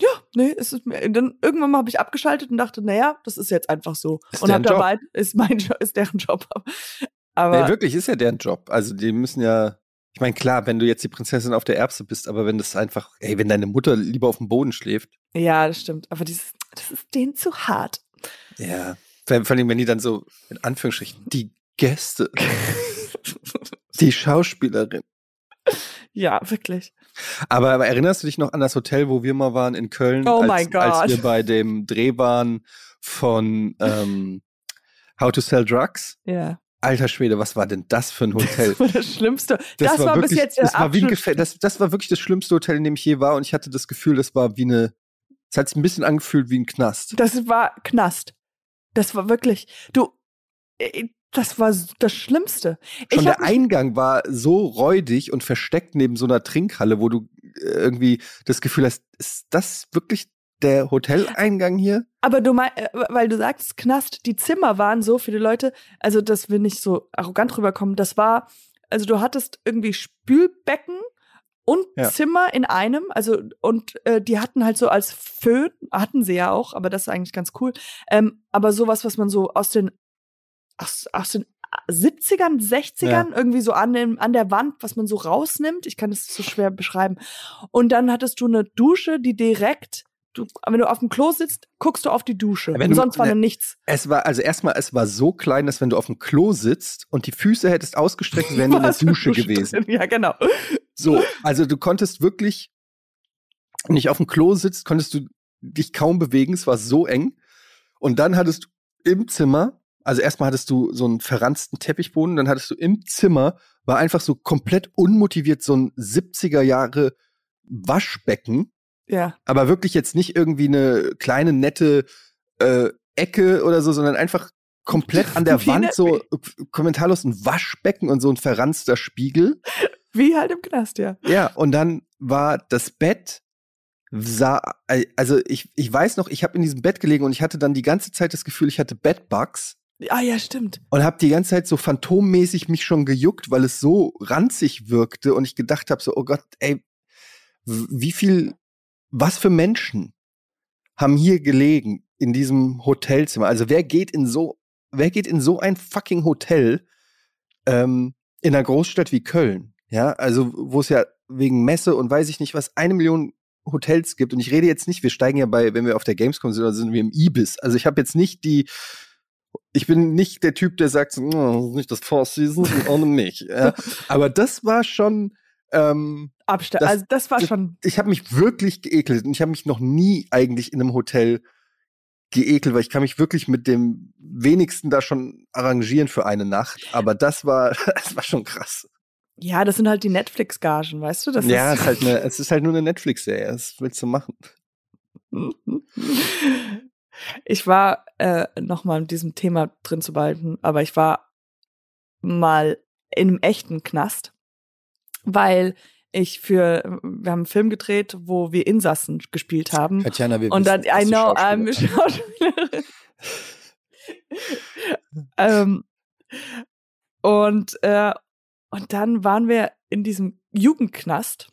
ja, nee, es ist mir. Dann irgendwann mal habe ich abgeschaltet und dachte, naja, das ist jetzt einfach so. Ist und hab dabei ist mein Job, ist deren Job. <laughs> Aber nee, wirklich ist ja deren Job. Also die müssen ja. Ich meine, klar, wenn du jetzt die Prinzessin auf der Erbse bist, aber wenn das einfach, ey, wenn deine Mutter lieber auf dem Boden schläft. Ja, das stimmt. Aber dieses, das ist denen zu hart. Ja. Vor allem, wenn die dann so, in Anführungsstrichen, die Gäste, <laughs> die Schauspielerin. Ja, wirklich. Aber, aber, erinnerst du dich noch an das Hotel, wo wir mal waren in Köln? Oh als, mein Gott. Als wir bei dem Dreh waren von ähm, How to Sell Drugs? Ja. Alter Schwede, was war denn das für ein Hotel? Das war das Schlimmste. Das, das war, war wirklich, bis jetzt das war, wie ein das, das war wirklich das schlimmste Hotel, in dem ich je war. Und ich hatte das Gefühl, das war wie eine. Es hat sich ein bisschen angefühlt wie ein Knast. Das war Knast. Das war wirklich. Du. Das war das Schlimmste. Schon der Eingang war so räudig und versteckt neben so einer Trinkhalle, wo du äh, irgendwie das Gefühl hast, ist das wirklich der Hoteleingang hier? Aber du meinst, äh, weil du sagst, Knast, die Zimmer waren so die Leute, also dass wir nicht so arrogant rüberkommen, das war, also du hattest irgendwie Spülbecken und ja. Zimmer in einem, also und äh, die hatten halt so als Föhn, hatten sie ja auch, aber das ist eigentlich ganz cool, ähm, aber sowas, was man so aus den aus, aus den 70ern, 60ern, ja. irgendwie so an, dem, an der Wand, was man so rausnimmt. Ich kann das so schwer beschreiben. Und dann hattest du eine Dusche, die direkt du, wenn du auf dem Klo sitzt, guckst du auf die Dusche. Wenn und sonst war ne, nichts. Es war, also erstmal, es war so klein, dass wenn du auf dem Klo sitzt und die Füße hättest ausgestreckt, <laughs> wären in der Dusche gewesen. Ja, genau. So, also du konntest wirklich nicht auf dem Klo sitzt, konntest du dich kaum bewegen. Es war so eng. Und dann hattest du im Zimmer, also erstmal hattest du so einen verranzten Teppichboden, dann hattest du im Zimmer, war einfach so komplett unmotiviert so ein 70er Jahre Waschbecken ja. Aber wirklich jetzt nicht irgendwie eine kleine, nette äh, Ecke oder so, sondern einfach komplett an der <laughs> Wie Wand so kommentarlos ein Waschbecken und so ein verranzter Spiegel. Wie halt im Knast, ja. Ja, und dann war das Bett sah, also ich, ich weiß noch, ich habe in diesem Bett gelegen und ich hatte dann die ganze Zeit das Gefühl, ich hatte Bedbugs. Ah ja, stimmt. Und habe die ganze Zeit so phantommäßig mich schon gejuckt, weil es so ranzig wirkte und ich gedacht habe so, oh Gott, ey, wie viel was für Menschen haben hier gelegen in diesem Hotelzimmer? Also wer geht in so, wer geht in so ein fucking Hotel ähm, in einer Großstadt wie Köln? Ja, also wo es ja wegen Messe und weiß ich nicht was eine Million Hotels gibt. Und ich rede jetzt nicht, wir steigen ja bei, wenn wir auf der Gamescom sind, oder sind wir im Ibis. Also ich habe jetzt nicht die, ich bin nicht der Typ, der sagt, oh, nicht das Four Seasons ohne mich. Ja. <laughs> Aber das war schon, ähm, Abstand. Das, also das war schon. Ich habe mich wirklich geekelt und ich habe mich noch nie eigentlich in einem Hotel geekelt, weil ich kann mich wirklich mit dem wenigsten da schon arrangieren für eine Nacht. Aber das war, <laughs> das war schon krass. Ja, das sind halt die Netflix-Gagen, weißt du? Das ja, ist halt <laughs> eine, es ist halt nur eine Netflix-Serie. Was willst du machen? Ich war äh, noch mal in diesem Thema drin zu behalten, aber ich war mal in einem echten Knast weil ich für, wir haben einen Film gedreht, wo wir Insassen gespielt haben. Katjana, wir Und dann, I know, I'm Schauspielerin. <laughs> ähm, und, äh, und dann waren wir in diesem Jugendknast.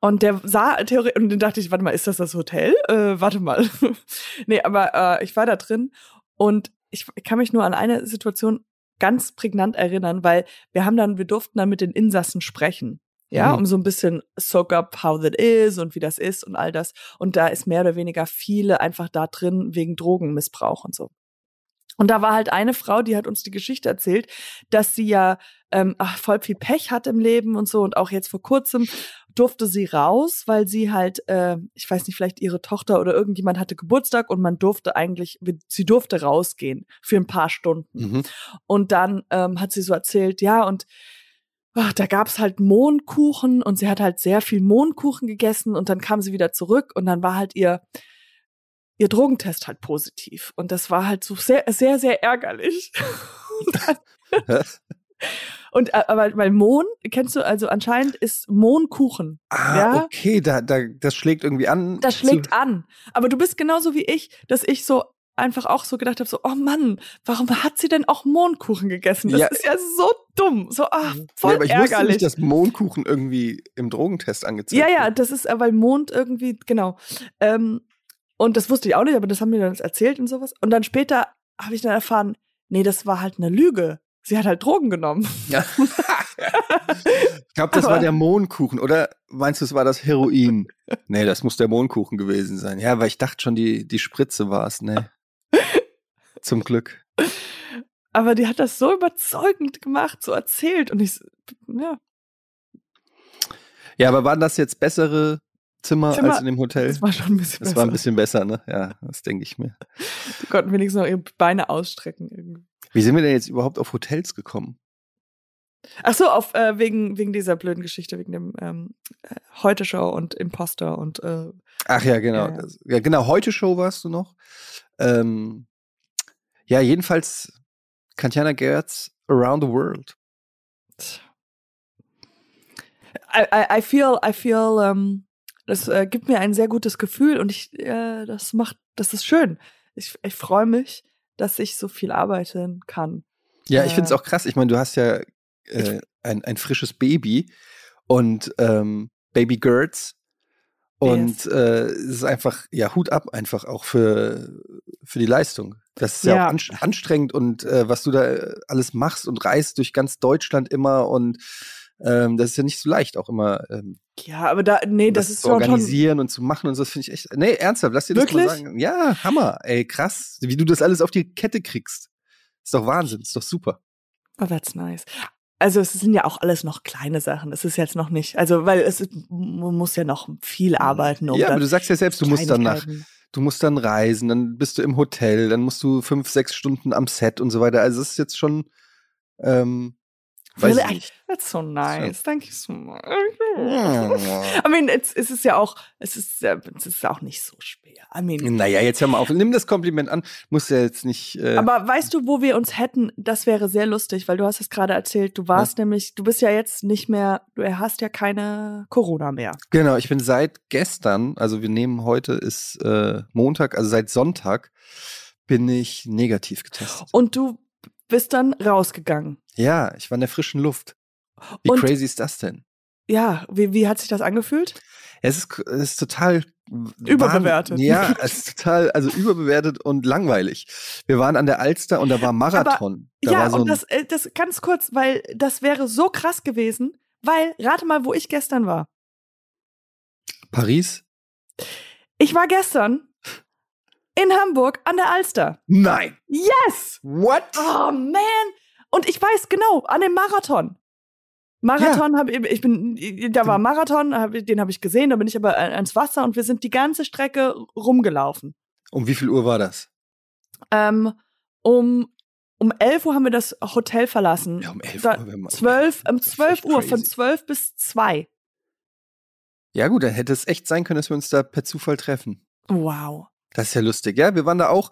Und der sah theoretisch, und dann dachte ich, warte mal, ist das das Hotel? Äh, warte mal. <laughs> nee, aber äh, ich war da drin und ich, ich kann mich nur an eine Situation ganz prägnant erinnern, weil wir haben dann, wir durften dann mit den Insassen sprechen. Ja, mhm. um so ein bisschen soak up how that is und wie das ist und all das. Und da ist mehr oder weniger viele einfach da drin wegen Drogenmissbrauch und so. Und da war halt eine Frau, die hat uns die Geschichte erzählt, dass sie ja ähm, ach, voll viel Pech hat im Leben und so und auch jetzt vor kurzem durfte sie raus, weil sie halt, äh, ich weiß nicht, vielleicht ihre Tochter oder irgendjemand hatte Geburtstag und man durfte eigentlich, sie durfte rausgehen für ein paar Stunden. Mhm. Und dann ähm, hat sie so erzählt, ja, und ach, da gab's halt Mohnkuchen und sie hat halt sehr viel Mohnkuchen gegessen und dann kam sie wieder zurück und dann war halt ihr ihr Drogentest halt positiv und das war halt so sehr sehr sehr ärgerlich. <laughs> <laughs> und, aber weil Mohn kennst du also anscheinend ist Mohnkuchen. Ah, ja? okay, da, da, das schlägt irgendwie an. Das schlägt an. Aber du bist genauso wie ich, dass ich so einfach auch so gedacht habe, so, oh Mann, warum hat sie denn auch Mohnkuchen gegessen? Das Ja. ist ja so dumm. So, ach, voll ja, aber ich wusste ärgerlich. nicht, dass Mohnkuchen irgendwie im Drogentest angezeigt ja, ja, das ist, weil Mond irgendwie, genau. Ähm, und das wusste ich auch nicht, aber das haben mir dann erzählt und sowas. Und dann später habe ich dann erfahren, nee, das war halt eine Lüge. Sie hat halt Drogen genommen. Ja. <laughs> ich glaube, das war Aber- der Mohnkuchen. Oder meinst du, es war das Heroin? nee, das muss der Mohnkuchen gewesen sein. Ja, weil ich dachte schon, die, die Spritze war es. Nee. <laughs> Zum Glück. Aber die hat das so überzeugend gemacht, so erzählt. Und ich, ja, Ja, aber waren das jetzt bessere Zimmer, Zimmer, als in dem Hotel? das war schon ein bisschen Das besser. war ein bisschen besser, ne? Ja, das denke ich mir. Die konnten wenigstens noch ihre Beine ausstrecken. Irgendwie. Wie sind wir denn jetzt überhaupt auf Hotels gekommen? Ach so, auf, äh, wegen, wegen dieser blöden Geschichte, wegen dem ähm, äh, Heute-Show und Imposter und äh, Ach ja, genau. Ja, ja. Das, ja, genau. Heute Show warst du noch. Ähm, ja, jedenfalls Katjana Gerz Around the World. I, I, I feel, I feel, ähm, das äh, gibt mir ein sehr gutes Gefühl und ich, äh, das macht, das ist schön. Ich, ich freue mich, dass ich so viel arbeiten kann. Ja, ich Äh, finde es auch krass. Ich meine, du hast ja äh, ein, ein frisches Baby und ähm, Baby Gertz. Und äh, es ist einfach, ja, Hut ab einfach auch für, für die Leistung. Das ist ja, Ja. auch anst- anstrengend und äh, was du da äh, alles machst und reist durch ganz Deutschland immer und ähm, das ist ja nicht so leicht auch immer ähm, Ja, aber da, nee, das, ist zu organisieren und zu machen und so, das finde ich echt. Nee, ernsthaft, lass dir das mal Wirklich? sagen. Ja, Hammer, ey, krass, wie du das alles auf die Kette kriegst. Ist doch Wahnsinn, ist doch super. Oh, that's nice. Also es sind ja auch alles noch kleine Sachen. Es ist jetzt noch nicht, also weil es ist, man muss ja noch viel arbeiten. Um ja, aber du sagst ja selbst, du musst dann nach, du musst dann reisen, dann bist du im Hotel, dann musst du fünf, sechs Stunden am Set und so weiter. Also es ist jetzt schon, ähm, weiß Really? ich nicht. That's so nice. Thank you so much. <laughs> I mean, es ist ja auch, es ist, es ist auch nicht so schwer. I mean, Naja, jetzt hör mal auf. Nimm das Kompliment an. Muss ja jetzt nicht. Äh, aber weißt du, wo wir uns hätten? Das wäre sehr lustig, weil du hast es gerade erzählt. Du warst nämlich, du bist ja jetzt nicht mehr, du hast ja keine Corona mehr. Genau, ich bin seit gestern, also wir nehmen heute ist äh, Montag, also seit Sonntag bin ich negativ getestet. Und du bist dann rausgegangen. Ja, ich war in der frischen Luft. Wie Und- crazy ist das denn? Ja, wie, wie hat sich das angefühlt? Es ist, es ist total Überbewertet. wahn- Ja, <laughs> es ist total, also überbewertet und langweilig. Wir waren an der Alster und da war Marathon. da ja, war so und das, äh, das ganz kurz, weil das wäre so krass gewesen, weil, rate mal, wo ich gestern war. Paris? Ich war gestern in Hamburg an der Alster. Nein. Yes! What? Oh man! Und ich weiß genau, an dem Marathon. Marathon habe ich, ich bin, da war Marathon, hab, den habe ich gesehen, da bin ich aber äh, ans Wasser und wir sind die ganze Strecke rumgelaufen. Um wie viel Uhr war das? Ähm, um, um 11 Uhr haben wir das Hotel verlassen. Ja, um 11 Da- Uhr. man- 12, um <laughs> Das ist 12 echt Uhr, von crazy. 12 bis 2. Ja gut, dann hätte es echt sein können, dass wir uns da per Zufall treffen. Wow. Das ist ja lustig. Ja, wir waren da auch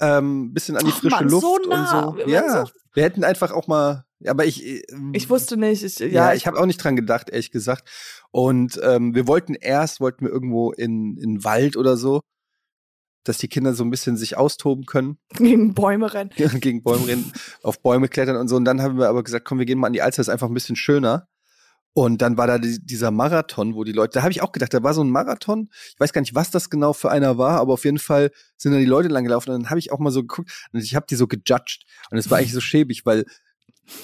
ähm, bisschen an die Ach, frische Mann, Luft so nah. und Wir so. waren Ja, so- wir hätten einfach auch mal. Ja, aber ich. äh, Ich wusste nicht, ich, ja, Ja, ich habe auch nicht dran gedacht, ehrlich gesagt. Und ähm, wir wollten erst, wollten wir irgendwo in, in den Wald oder so, dass die Kinder so ein bisschen sich austoben können, <laughs> gegen Bäume rennen. <laughs> gegen Bäume rennen, auf Bäume klettern und so. Und dann haben wir aber gesagt, komm, wir gehen mal an die Alster, ist einfach ein bisschen schöner. Und dann war da die, dieser Marathon, wo die Leute, da habe ich auch gedacht, da war so ein Marathon. Ich weiß gar nicht, was das genau für einer war, aber auf jeden Fall sind da die Leute lang gelaufen. Und dann habe ich auch mal so geguckt und ich habe die so gejudged. Und es war eigentlich so schäbig, weil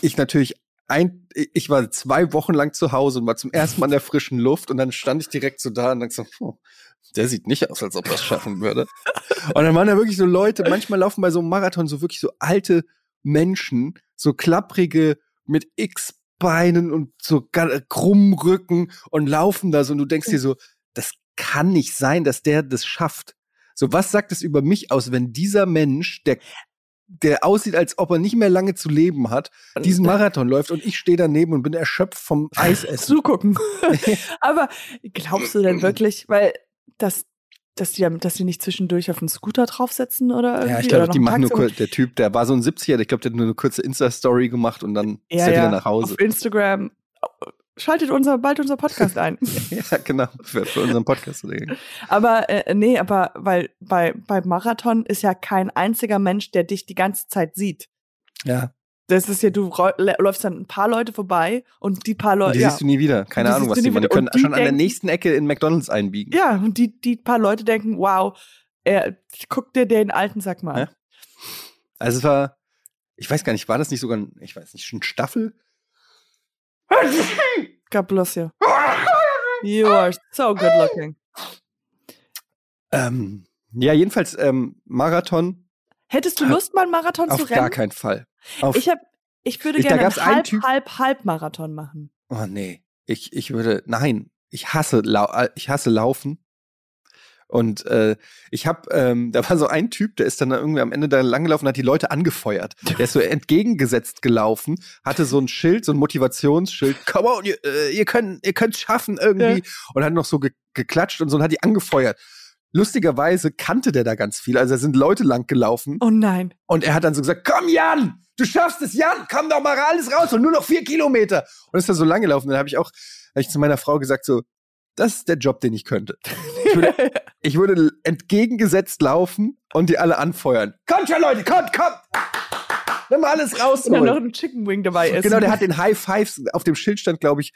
ich natürlich ein, ich war zwei Wochen lang zu Hause und war zum ersten Mal in der frischen Luft und dann stand ich direkt so da und dachte so, oh, der sieht nicht aus, als ob er das schaffen würde. Und dann waren da wirklich so Leute, manchmal laufen bei so einem Marathon so wirklich so alte Menschen, so klapprige mit X Beinen und so krumm Rücken und laufen da so und du denkst dir so, das kann nicht sein, dass der das schafft. So, was sagt es über mich aus, wenn dieser Mensch, der der aussieht, als ob er nicht mehr lange zu leben hat, diesen Marathon läuft und ich stehe daneben und bin erschöpft vom <laughs> Eisessen. Zugucken. <laughs> Aber glaubst du denn wirklich, weil das dass die, dass die nicht zwischendurch auf den Scooter draufsetzen oder irgendwie? Ja, ich glaube, die machen nur der Typ, der war so ein 70er, ich glaube, der hat nur eine kurze Insta-Story gemacht und dann ja, ist er ja, wieder nach Hause. Auf Instagram schaltet unser, bald unser Podcast ein. <laughs> ja, genau, für, für unseren Podcast. aber äh, nee, aber weil bei, bei Marathon ist ja kein einziger Mensch, der dich die ganze Zeit sieht. Ja. Das ist ja, du läufst dann ein paar Leute vorbei und die paar Leute. Die ja. siehst du nie wieder. Keine Ahnung, was die machen. Die können die schon an der nächsten Ecke in McDonalds einbiegen. Ja, und die, die paar Leute denken, wow, er, guck dir den alten Sack mal an. Ja. Also es war, ich weiß gar nicht, war das nicht sogar, ein, ich weiß nicht, ein Staffel? God bless you. You are so good looking. Ähm, ja, jedenfalls ähm, Marathon. Hättest du Lust, mal einen Marathon zu rennen? Auf gar keinen Fall. Auf, ich, hab, ich würde ich, gerne einen halb, einen halb, halb Marathon machen. Oh nee, ich, ich würde, nein, ich hasse, äh, ich hasse Laufen. Und äh, ich habe, ähm, <laughs> da war so ein Typ, der ist dann irgendwie am Ende da langgelaufen, hat die Leute angefeuert. Der ist so entgegengesetzt gelaufen, hatte so ein Schild, so ein Motivationsschild. <laughs> Come on, ihr, äh, ihr könnt, ihr könnt schaffen irgendwie. Ja. Und hat noch so ge geklatscht und so und hat die angefeuert. Lustigerweise kannte der da ganz viel. Also da sind Leute lang gelaufen. Oh nein. Und er hat dann so gesagt, komm Jan, du schaffst es, Jan, komm doch mal alles raus und nur noch vier Kilometer. Und ist da so lang gelaufen. Dann habe ich auch, hab ich zu meiner Frau gesagt so, das ist der Job, den ich könnte. <laughs> Ich würde, <laughs> ich würde entgegengesetzt laufen und die alle anfeuern. Kommt schon, Leute, kommt, kommt! Nimm mal alles raus. Und dann noch ein Chicken Wing dabei ist. Genau, der hat den High Five, auf dem Schild stand, glaube ich,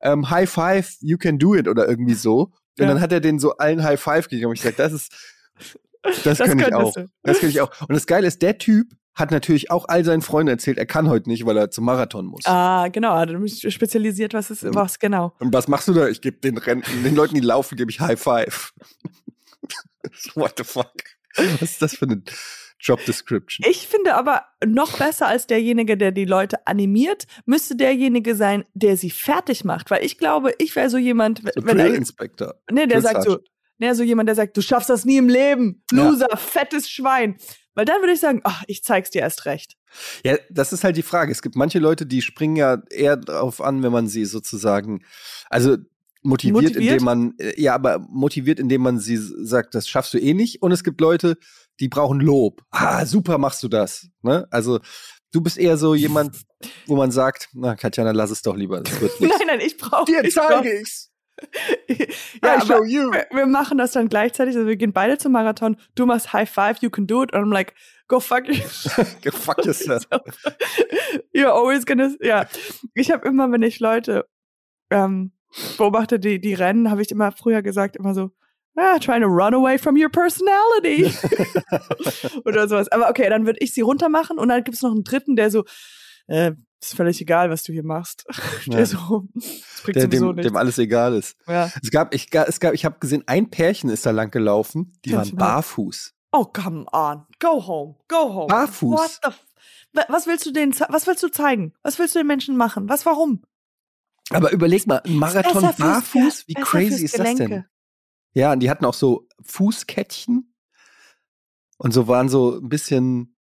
ähm, High Five, you can do it oder irgendwie so. Und ja. dann hat er den so allen High Five gegeben. Und ich gesagt, das ist, <laughs> das, das kann ich auch. Das kann ich auch. Und das Geile ist, der Typ hat natürlich auch all seinen Freunden erzählt, er kann heute nicht, weil er zum Marathon muss. Ah, genau, er hat spezialisiert, was ist, was genau. Und was machst du da? Ich gebe den Renten, den Leuten, die laufen, gebe ich High Five. <laughs> What the fuck? Was ist das für eine Job Description? Ich finde aber noch besser als derjenige, der die Leute animiert, müsste derjenige sein, der sie fertig macht, weil ich glaube, ich wäre so jemand, so wenn er Inspector. Nee, der sagt so, nee, so jemand, der sagt, du schaffst das nie im Leben, Loser, ja. fettes Schwein. Weil dann würde ich sagen, ach, ich zeig's dir erst recht. Ja, das ist halt die Frage. Es gibt manche Leute, die springen ja eher drauf an, wenn man sie sozusagen, also motiviert, motiviert? indem man, äh, ja, aber motiviert, indem man sie sagt, das schaffst du eh nicht. Und es gibt Leute, die brauchen Lob. Ah, super machst du das. Ne? Also du bist eher so jemand, wo man sagt, na, Katjana, lass es doch lieber. Das wird <laughs> nein, nein, ich brauche. Dir zeige ich's. <laughs> ja, I show you. Wir, wir, machen das dann gleichzeitig. Also wir gehen beide zum Marathon. Du machst High Five, you can do it. Und I'm like, go fuck yourself. <laughs> go fuck yourself. You're always gonna. Ja, ich habe immer, wenn ich Leute ähm, beobachte, die die rennen, habe ich immer früher gesagt, immer so, ah, trying to run away from your personality. <laughs> Oder sowas. Aber okay, dann würde ich sie runtermachen und dann gibt es noch einen dritten, der so, äh, ist völlig egal, was du hier machst. <laughs> Ja. Der so, der, dem, dem, alles egal ist. Ja. Es gab, ich, es gab, ich habe gesehen, ein Pärchen ist da lang gelaufen, die ja, waren barfuß. Oh, come on. Go home. Go home. Barfuß. What the was willst du denen, was willst du zeigen? Was willst du den Menschen machen? Was, warum? Aber überleg mal, ein Marathon barfuß, wie crazy ist das denn? Ja, und die hatten auch so Fußkettchen und so waren so ein bisschen,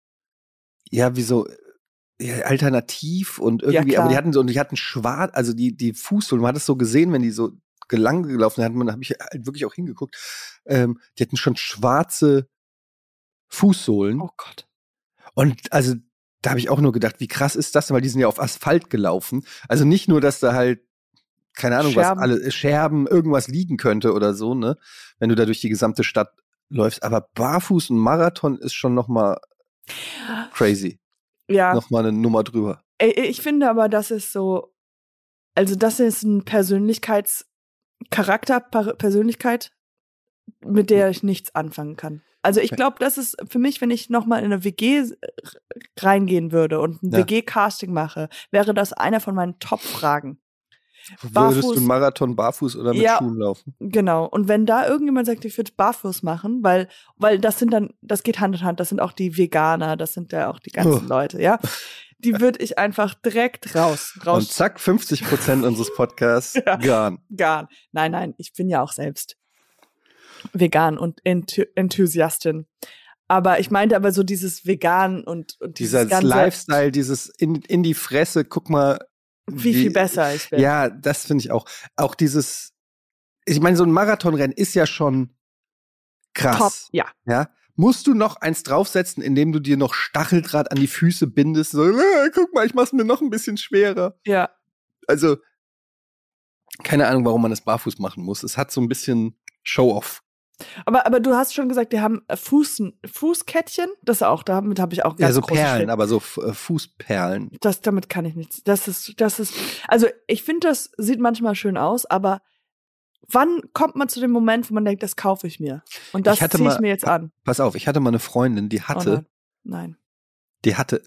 ja, wie so ja, alternativ und irgendwie, ja, aber die hatten so, und die hatten schwarz, also die, die Fußsohlen, man hat es so gesehen, wenn die so gelang gelaufen hat, man habe ich halt wirklich auch hingeguckt, ähm, die hatten schon schwarze Fußsohlen. Oh Gott. Und also da habe ich auch nur gedacht, wie krass ist das, weil die sind ja auf Asphalt gelaufen. Also nicht nur, dass da halt keine Ahnung, Scherben. was alle Scherben, irgendwas liegen könnte oder so, ne? Wenn du da durch die gesamte Stadt läufst, aber barfuß und Marathon ist schon noch mal crazy ja. nochmal eine Nummer drüber. Ich finde aber, das ist so, also das ist ein Persönlichkeitscharakter, Persönlichkeit, mit der ich nichts anfangen kann. Also ich glaube, das ist für mich, wenn ich nochmal in eine WG reingehen würde und ein ja. WG-Casting mache, wäre das einer von meinen Top-Fragen. Würdest du einen Marathon barfuß oder mit ja, Schuhen laufen? Genau. Und wenn da irgendjemand sagt, ich würde barfuß machen, weil, weil das sind dann, das geht Hand in Hand, das sind auch die Veganer, das sind ja auch die ganzen oh. Leute, ja. die <laughs> würde ich einfach direkt raus. raus. Und zack, 50 Prozent unseres Podcasts <laughs> Ja. gone. Vegan. Nein, nein, ich bin ja auch selbst vegan und Enth Enthusiastin. Aber ich meinte aber so dieses Vegan und, und dieses Dieser Lifestyle, dieses in, in die Fresse, guck mal. wie viel besser ich bin. Ja, das finde ich auch. Auch dieses, ich meine, so ein Marathonrennen ist ja schon krass. Top. Ja. Ja. Musst du noch eins draufsetzen, indem du dir noch Stacheldraht an die Füße bindest? So, äh, guck mal, ich mach's mir noch ein bisschen schwerer. Ja. Also, keine Ahnung, warum man das barfuß machen muss. Es hat so ein bisschen Show-off. Aber, aber du hast schon gesagt, die haben äh, Fuß, Fußkettchen. Das auch, damit habe ich auch ganz Ja, so Perlen, Schwierigkeiten. aber so äh, Fußperlen. Das, damit kann ich nichts. Das ist, das ist, also ich finde, das sieht manchmal schön aus, aber wann kommt man zu dem Moment, wo man denkt, das kaufe ich mir? Und das ziehe ich mir jetzt an. Pass auf, ich hatte mal eine Freundin, die Oh hatte, nein. Nein. die hatte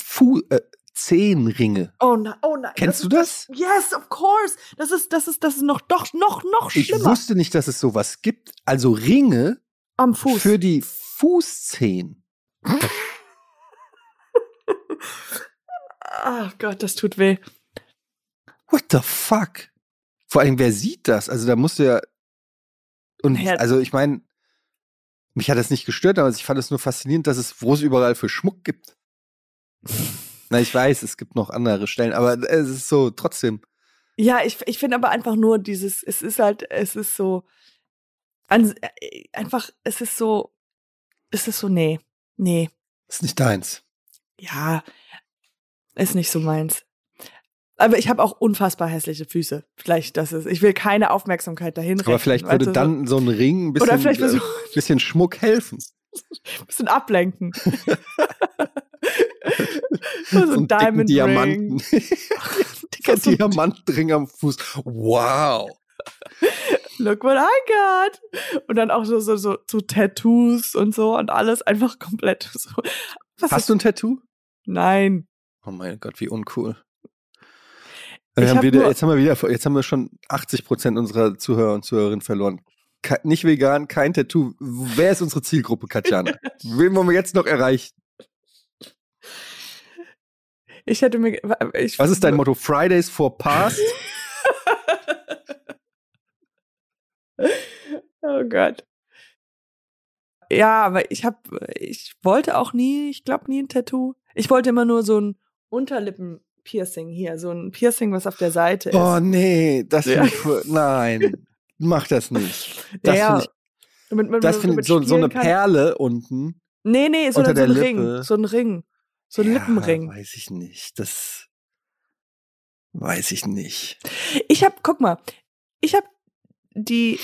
Fu äh, Zehenringe. Oh nein, oh nein. Kennst du ist das? Yes, of course. Das ist, das ist, das ist noch, doch, noch, noch Ich schlimmer. wusste nicht, dass es sowas gibt. Also Ringe Am Fuß. für die Fußzehen. <laughs> Ach Gott, das tut weh. What the fuck? Vor allem, wer sieht das? Also da musst du ja. Und Naja. also ich meine, mich hat das nicht gestört, aber ich fand es nur faszinierend, dass es, wo es überall für Schmuck gibt. <laughs> Na, ich weiß, es gibt noch andere Stellen, aber es ist so trotzdem. Ja, ich, ich finde aber einfach nur dieses, es ist halt, es ist so, an, äh, einfach, es ist so, es ist so, nee, nee, Ist nicht deins. ja, ist nicht so meins. Aber ich habe auch unfassbar hässliche Füße. Vielleicht das ist, ich will keine Aufmerksamkeit dahin Aber rechnen, vielleicht würde dann so ein Ring ein bisschen, Oder vielleicht äh, bisschen Schmuck helfen. so <laughs> ein bisschen ablenken. <laughs> so ein Diamond Diamanten. <laughs> Dicker Diamantring am Fuß. Wow. Look what I got. Und dann auch so, so, so, so Tattoos und so und alles einfach komplett so. Was Hast du ein Tattoo? Nein. Oh mein Gott, wie uncool. Haben hab wieder, jetzt haben wir wieder, jetzt haben wir schon 80 Prozent unserer Zuhörer und Zuhörerinnen verloren. Ke nicht vegan, kein Tattoo. Wer ist unsere Zielgruppe, Katjana? <laughs> Wen wollen wir jetzt noch erreichen? Ich hätte mir. Ich, Was ist dein Motto? Fridays for Past? <laughs> Oh Gott. Ja, aber ich habe, ich wollte auch nie, ich glaube nie ein Tattoo. Ich wollte immer nur so ein Unterlippen-Piercing hier, so ein Piercing, was auf der Seite ist. Oh nee, das Ja. finde ich, nein, mach das nicht. Das ja, finde ich, damit man das find damit ich so, so eine. Perle unten. Nee, nee, so, unter so ein Ring. Lippe. So ein Ring. So ein Ja, Lippenring. Weiß ich nicht. Das weiß ich nicht. Ich habe, guck mal, ich habe die,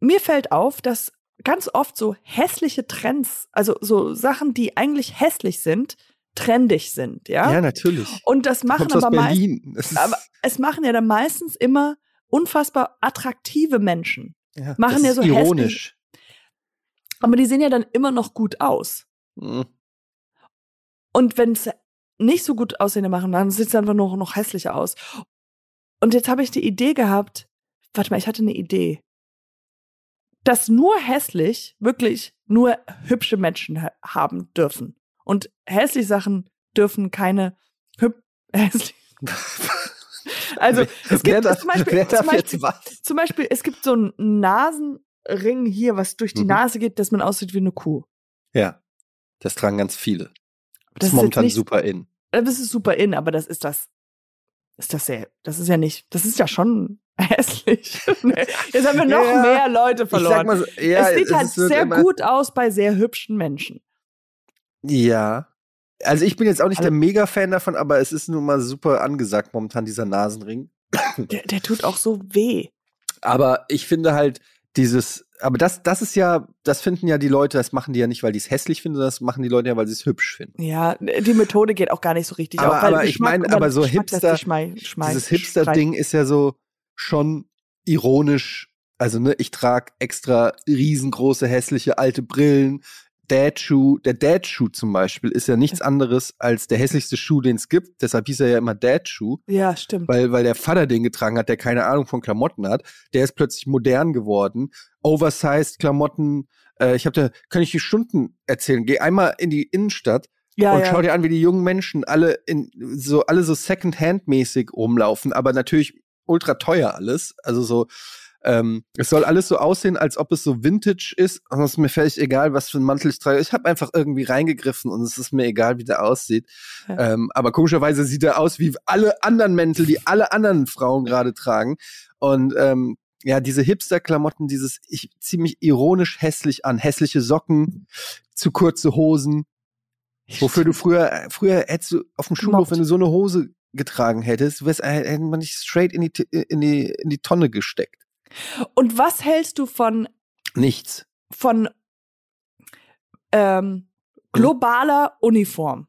mir fällt auf, dass ganz oft so hässliche Trends, also so Sachen, die eigentlich hässlich sind, trendig sind, ja? Ja, natürlich. Und das machen aber meistens, aber es machen ja dann meistens immer unfassbar attraktive Menschen. ja, machen das ja ist so ironisch. Aber die sehen ja dann immer noch gut aus. Mhm. Und wenn es nicht so gut aussehende machen, dann sieht es einfach nur noch hässlicher aus. Und jetzt habe ich die Idee gehabt, warte mal, ich hatte eine Idee, dass nur hässlich wirklich nur hübsche Menschen ha haben dürfen. Und hässliche Sachen dürfen keine hüb <laughs> hässlich. <laughs> Also es gibt darf, zum Beispiel, zum, Beispiel, zum Beispiel, es gibt so einen Nasenring hier, was durch die Mhm. Nase geht, dass man aussieht wie eine Kuh. Ja, das tragen ganz viele. Das, Das ist momentan nicht- super in. Äh, Das ist super in, aber das ist das. Ist das sehr, das ist ja nicht, das ist ja schon <laughs> hässlich. <laughs> Jetzt haben wir noch Ja, mehr Leute verloren. so, ja, es sieht halt es sehr gut aus bei sehr hübschen Menschen. Ja. Also ich bin jetzt auch nicht Also- der Mega-Fan davon, aber es ist nun mal super angesagt momentan, dieser Nasenring. Der, der tut auch so weh. Aber ich finde halt dieses, aber das, das ist ja, das finden ja die Leute, das machen die ja nicht, weil die es hässlich finden, sondern das machen die Leute ja, weil sie es hübsch finden. Ja, die Methode geht auch gar nicht so richtig Aber- auf. aber ich meine, aber so Geschmack Hipster- sich schmei- schmei- Dieses Hipster-Ding ist ja so schon ironisch. Also, ne, ich trage extra riesengroße, hässliche alte Brillen. Dad-Schuh, der Dad-Schuh zum Beispiel ist ja nichts anderes als der hässlichste Schuh, den es gibt. Deshalb hieß er ja immer Dad-Schuh. Ja, stimmt. weil, weil der Vater den getragen hat, der keine Ahnung von Klamotten hat, der ist plötzlich modern geworden. Oversized Klamotten, äh, ich habe da, kann ich die Stunden erzählen. Geh einmal in die Innenstadt, Ja, und ja. schau dir an, wie die jungen Menschen alle in so alle so Second-Hand-mäßig rumlaufen, aber natürlich ultra teuer alles. Also so, ähm, es soll alles so aussehen, als ob es so Vintage ist. Und es ist mir völlig egal, was für ein Mantel ich trage. Ich habe einfach irgendwie reingegriffen und es ist mir egal, wie der aussieht. Ja. Ähm, aber komischerweise sieht er aus wie alle anderen Mäntel, die alle anderen Frauen gerade tragen. Und ähm, ja, diese Hipster-Klamotten, dieses, ich zieh mich ironisch hässlich an. Hässliche Socken, zu kurze Hosen. Wofür du früher, früher hättest du auf dem Schulhof, wenn du so eine Hose getragen hättest, wärst, äh, hätte man dich straight in die, in die, in die Tonne gesteckt. Und was hältst du von, Nichts. von ähm, globaler Uniform?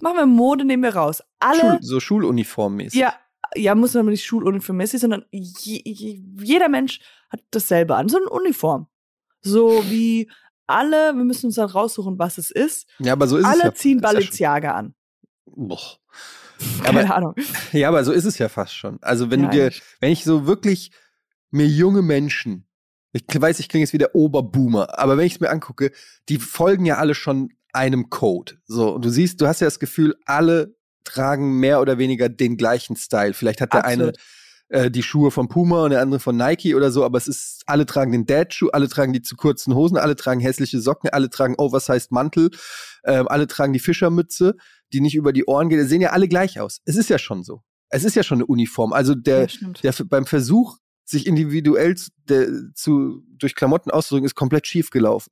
Machen wir Mode, nehmen wir raus. Alle, Schul, so Schuluniformmäßig. ja, ja, muss man nicht schuluniformmäßig, sondern je, je, jeder Mensch hat dasselbe an, so eine Uniform. So wie alle, wir müssen uns dann raussuchen, was es ist. Ja, aber so ist es alle ja. ziehen ist ja Balenciaga an. Boah. <laughs> Keine Aber, Ahnung. ja, aber so ist es ja fast schon. Also wenn Ja, du dir, wenn ich so wirklich mir junge Menschen, ich weiß, ich klinge jetzt wie der Oberboomer, aber wenn ich es mir angucke, die folgen ja alle schon einem Code. So, und du siehst, du hast ja das Gefühl, alle tragen mehr oder weniger den gleichen Style. Vielleicht hat der Absolut. eine äh, die Schuhe von Puma und der andere von Nike oder so, aber es ist, alle tragen den Dad-Schuh, alle tragen die zu kurzen Hosen, alle tragen hässliche Socken, alle tragen Oversized Mantel, ähm, alle tragen die Fischermütze, die nicht über die Ohren geht. Die sehen ja alle gleich aus. Es ist ja schon so. Es ist ja schon eine Uniform. Also der, Ja, der beim Versuch, sich individuell zu, der, zu durch Klamotten auszudrücken, ist komplett schief gelaufen.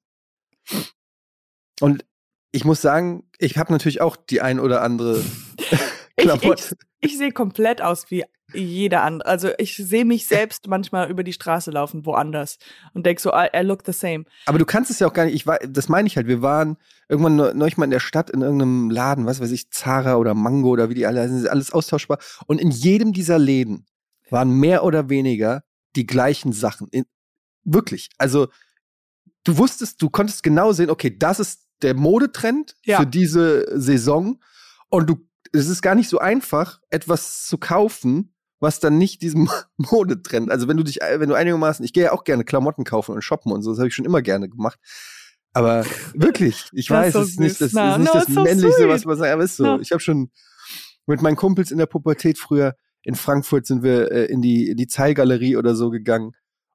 Und ich muss sagen, ich habe natürlich auch die ein oder andere <laughs> Ich, Klamotte. ich, ich sehe komplett aus wie jeder andere. Also ich sehe mich selbst manchmal über die Straße laufen, woanders und denk so, I, I look the same. Aber du kannst es ja auch gar nicht, ich war, das meine ich halt, wir waren irgendwann neu- neulich mal in der Stadt in irgendeinem Laden, was weiß ich, Zara oder Mango oder wie die alle heißen, ist alles austauschbar. Und in jedem dieser Läden waren mehr oder weniger die gleichen Sachen. In, wirklich. Also du wusstest, du konntest genau sehen, okay, das ist der Modetrend Ja. für diese Saison. Und du, es ist gar nicht so einfach, etwas zu kaufen, was dann nicht diesem <laughs> Modetrend. Also wenn du dich, wenn du einigermaßen, ich gehe ja auch gerne Klamotten kaufen und shoppen und so, das habe ich schon immer gerne gemacht. Aber <laughs> wirklich, ich weiß, so es ist nicht das, es ist nicht no, das so männlichste, sweet. was man sagt, aber ist so. Ja. Ich habe schon mit meinen Kumpels in der Pubertät früher in Frankfurt sind wir äh, in die in die Zeilgalerie oder so gegangen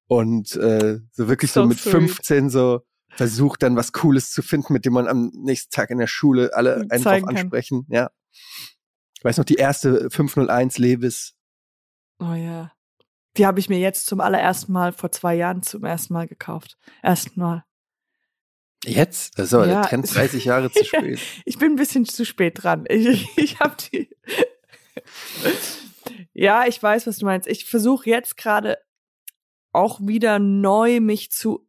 und äh, so wirklich so, So mit sweet. 15 so versucht dann was Cooles zu finden, mit dem man am nächsten Tag in der Schule alle einfach kann. ansprechen. Ja. Ich weiß noch, die erste 501 Levis. Oh ja. Die habe ich mir jetzt zum allerersten Mal vor zwei Jahren zum ersten Mal gekauft. Ersten Mal. Jetzt? Aber Ja. der Trend 30 Jahre zu <laughs> spät. Ich bin ein bisschen zu spät dran. <laughs> Ich, ich habe die. <laughs> ja, ich weiß, was du meinst. Ich versuche jetzt gerade auch wieder neu mich zu,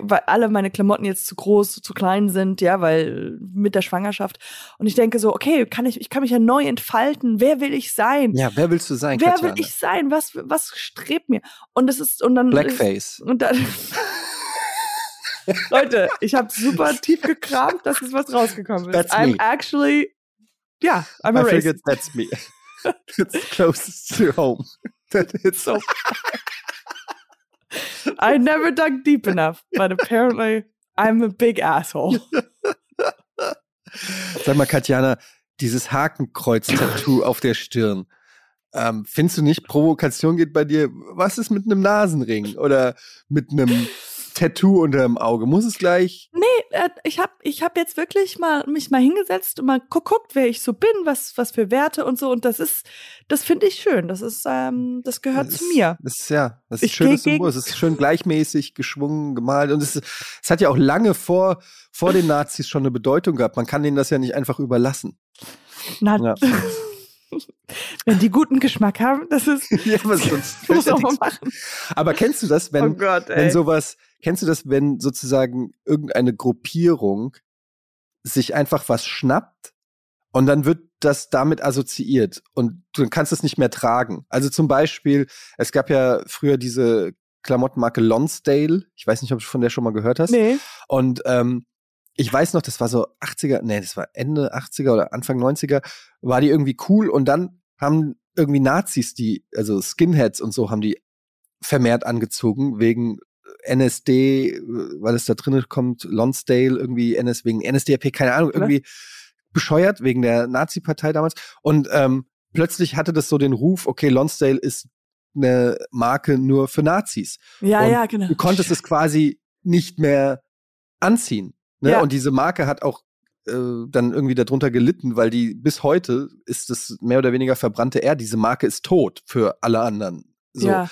weil alle meine Klamotten jetzt zu groß, zu klein sind, ja, weil mit der Schwangerschaft. Und ich denke so, okay, kann ich, ich kann mich ja neu entfalten. Wer will ich sein? Ja, wer willst du sein, Wer Katjana? will ich sein? Was, was strebt mir? Und es ist, und dann. Blackface. Und dann. <laughs> Leute, ich habe super tief gekramt, dass es was rausgekommen ist. That's I'm me. actually, ja, I'm a I racist. figured that's me. <laughs> It's closest to home. <laughs> That it's So. I never dug deep enough, but apparently I'm a big asshole. <laughs> Sag mal, Katjana, dieses Hakenkreuz-Tattoo auf der Stirn. Ähm, findest du nicht, Provokation geht bei dir? Was ist mit einem Nasenring oder mit einem Tattoo unter dem Auge? Muss es gleich? Nee, ich habe ich hab jetzt wirklich mal mich mal hingesetzt und mal geguckt, wer ich so bin, was, was für Werte und so. Und das ist, das finde ich schön. Das ist, ähm, das gehört Das zu ist- mir. Das ist ja, das ist Ich ein schönes Symbol. Es ist schön gleichmäßig geschwungen, gemalt. Und es, es hat ja auch lange vor, vor den Nazis schon eine Bedeutung gehabt. Man kann denen das ja nicht einfach überlassen. Na, Ja. <laughs> <laughs> wenn die guten Geschmack haben, das ist, <laughs> ja, was sonst <laughs> muss man mal machen. Aber kennst du das, wenn, oh Gott, wenn sowas, kennst du das, wenn sozusagen irgendeine Gruppierung sich einfach was schnappt und dann wird das damit assoziiert und du kannst es nicht mehr tragen. Also zum Beispiel, es gab ja früher diese Klamottenmarke Lonsdale, ich weiß nicht, ob du von der schon mal gehört hast. nee. Und ähm, ich weiß noch, das war so 80er, nee, das war Ende 80er oder Anfang 90er, war die irgendwie cool und dann haben irgendwie Nazis die, also Skinheads und so, haben die vermehrt angezogen wegen NSD, weil es da drin kommt, Lonsdale, irgendwie NS wegen NSDAP, keine Ahnung, irgendwie bescheuert wegen der Nazi-Partei damals. Und ähm, plötzlich hatte das so den Ruf, okay, Lonsdale ist eine Marke nur für Nazis. Ja, Und ja, genau. Du konntest es quasi nicht mehr anziehen. Ne? Ja. Und diese Marke hat auch äh, dann irgendwie darunter gelitten, weil die bis heute ist es mehr oder weniger verbrannte Erde. Diese Marke ist tot für alle anderen. So. Ja.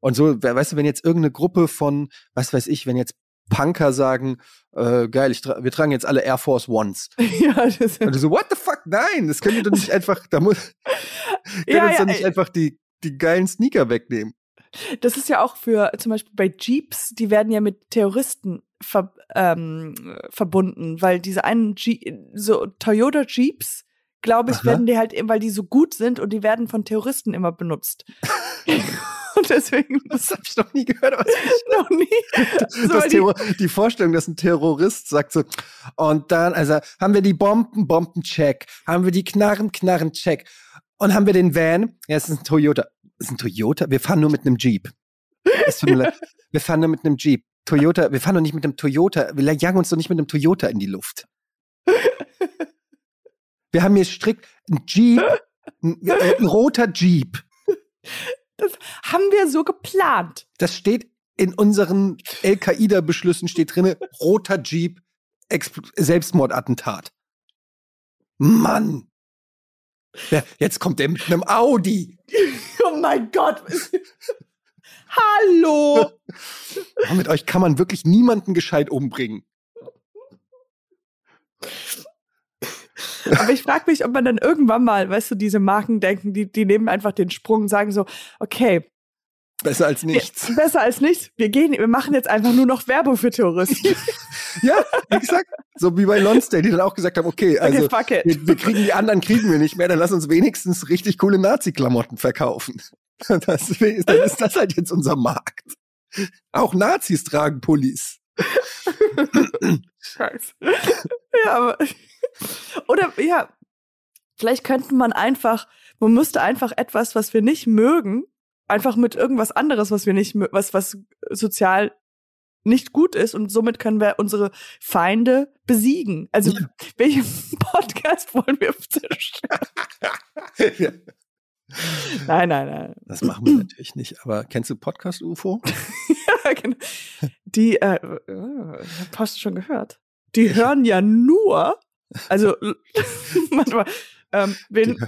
Und so, we- weißt du, wenn jetzt irgendeine Gruppe von, was weiß ich, wenn jetzt Punker sagen, äh, geil, ich tra wir tragen jetzt alle Air Force Ones. <laughs> ja, das, Und du so, what the fuck? Nein, das könnt ihr doch nicht <laughs> einfach, da muss, könnt Ja, uns ja, doch nicht ey. einfach die, die geilen Sneaker wegnehmen. das ist ja auch für zum Beispiel bei Jeeps, die werden ja mit Terroristen ver, ähm, verbunden, weil diese einen Je so Toyota Jeeps, glaube ich, Aha. werden die halt, eben, weil die so gut sind und die werden von Terroristen immer benutzt. <laughs> und deswegen <laughs> Das habe ich noch nie gehört. Aber <laughs> noch nie. So, weil die, Terror, die Vorstellung, dass ein Terrorist sagt so, und dann, also haben wir die Bomben, Bombencheck, haben wir die Knarren, Knarrencheck und haben wir den Van, ja, es ist ein Toyota. Es ist ein Toyota? Wir fahren nur mit einem Jeep. Wir fahren nur mit einem Jeep. Toyota, wir fahren doch nicht mit einem Toyota, wir jagen uns doch nicht mit einem Toyota in die Luft. Wir haben hier strikt ein Jeep, ein, äh, ein roter Jeep. das haben wir so geplant. Das steht in unseren Al-Qaida-Beschlüssen steht drinne, roter Jeep, Expl Selbstmordattentat. Mann! Ja, jetzt kommt der mit einem Audi. Oh mein Gott. Hallo. <laughs> Oh, mit euch kann man wirklich niemanden gescheit umbringen. Aber ich frage mich, ob man dann irgendwann mal, weißt du, diese Marken denken, die, die nehmen einfach den Sprung und sagen so, okay, Besser als wir, nichts. besser als nichts, wir gehen, wir machen jetzt einfach nur noch Werbung für Terroristen. <laughs> Ja, exakt. So wie bei Lonsdale, die dann auch gesagt haben, okay, also okay, wir, wir kriegen die anderen kriegen wir nicht mehr, dann lass uns wenigstens richtig coole Nazi-Klamotten verkaufen. <laughs> Das, dann ist das halt jetzt unser Markt. Auch Nazis tragen Pullis. <laughs> Scheiße. ja, aber, oder, ja, vielleicht könnte man einfach, man müsste einfach etwas, was wir nicht mögen, einfach mit irgendwas anderes, was wir nicht, was, was sozial nicht gut ist und somit können wir unsere Feinde besiegen. Also, Ja. welchen <laughs> Podcast wollen wir zerstören? <laughs> Ja. Nein, nein, nein. Das machen wir <clears throat> natürlich nicht. Aber kennst du Podcast UFO? <laughs> Ja, genau. Die, äh, äh, hast du schon gehört? Die hören ja nur, also, manchmal, ähm, wen,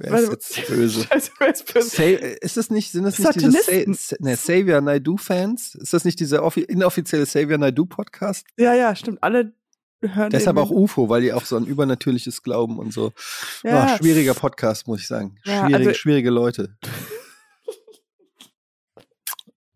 Wer ist jetzt böse? <laughs> Scheiße, wer ist böse? Sa ist das nicht, sind das nicht diese Sa ne, Xavier Naidoo-Fans? Ist das nicht dieser offi- inoffizielle Xavier Naidoo-Podcast? Ja, ja, stimmt. Alle hören Deshalb auch UFO, weil die auch so an übernatürliches glauben und so. Ja. Ah, schwieriger Podcast, muss ich sagen. Ja, Schwierige, also- schwierige Leute. <laughs>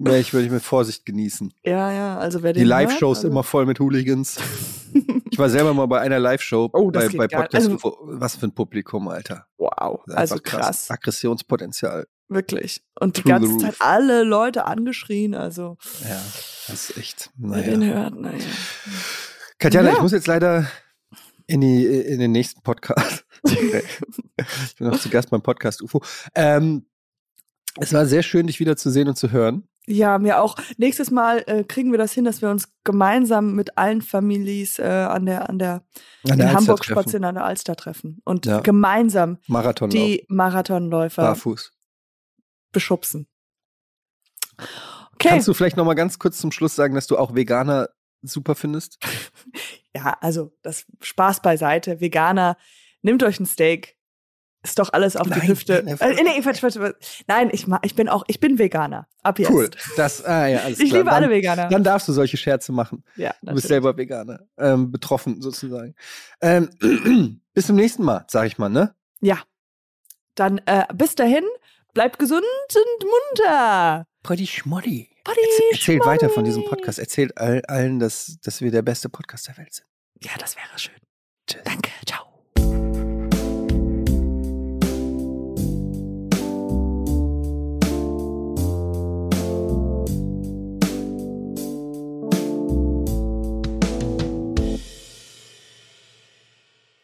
Ich würde mit Vorsicht genießen. Ja, ja, also wer Die Live-Shows also, immer voll mit Hooligans. <laughs> Ich war selber mal bei einer Live-Show Oh, bei, bei Podcast also- UFO. Was für ein Publikum, Alter. Wow, also einfach krass, Aggressionspotenzial. wirklich. Und die Through ganze. Zeit alle Leute angeschrien, also Ja, das ist echt. wer den Naja. hört, naja. Katjana, Ja. ich muss jetzt leider in, die, in den nächsten Podcast. <laughs> ich bin noch zu Gast beim Podcast UFO. Ähm, es war sehr schön, dich wieder zu sehen und zu hören. Ja, mir auch. Nächstes Mal äh, kriegen wir das hin, dass wir uns gemeinsam mit allen Families äh, an der an der, An in der Alster Hamburg treffen. spazieren an der Alster treffen und Ja. gemeinsam Marathonlauf. die Marathonläufer Barfuß. beschubsen. Okay. Kannst du vielleicht noch mal ganz kurz zum Schluss sagen, dass du auch Veganer super findest? <laughs> Ja, also das Spaß beiseite. Veganer, nehmt euch ein Steak. Ist doch alles auf die Nein, Hüfte. nein, äh, nee, Quatsch, Quatsch, Quatsch. nein, ich, ich bin auch, ich bin Veganer. Ab jetzt. Cool. Das, ah, ja, alles Ich klar. liebe dann, alle Veganer. Dann darfst du solche Scherze machen. ja, Du bist natürlich. selber Veganer. Ähm, betroffen sozusagen. Ähm, <clears throat> bis zum nächsten Mal, sag ich mal, ne? Ja. Dann äh, bis dahin, bleibt gesund und munter. Potty Schmoddy. Buddy, Erzähl, erzählt weiter von diesem. Podcast. Erzählt all, allen, dass, dass wir der beste Podcast der Welt sind. Ja, das wäre schön. Tschüss. Danke, ciao.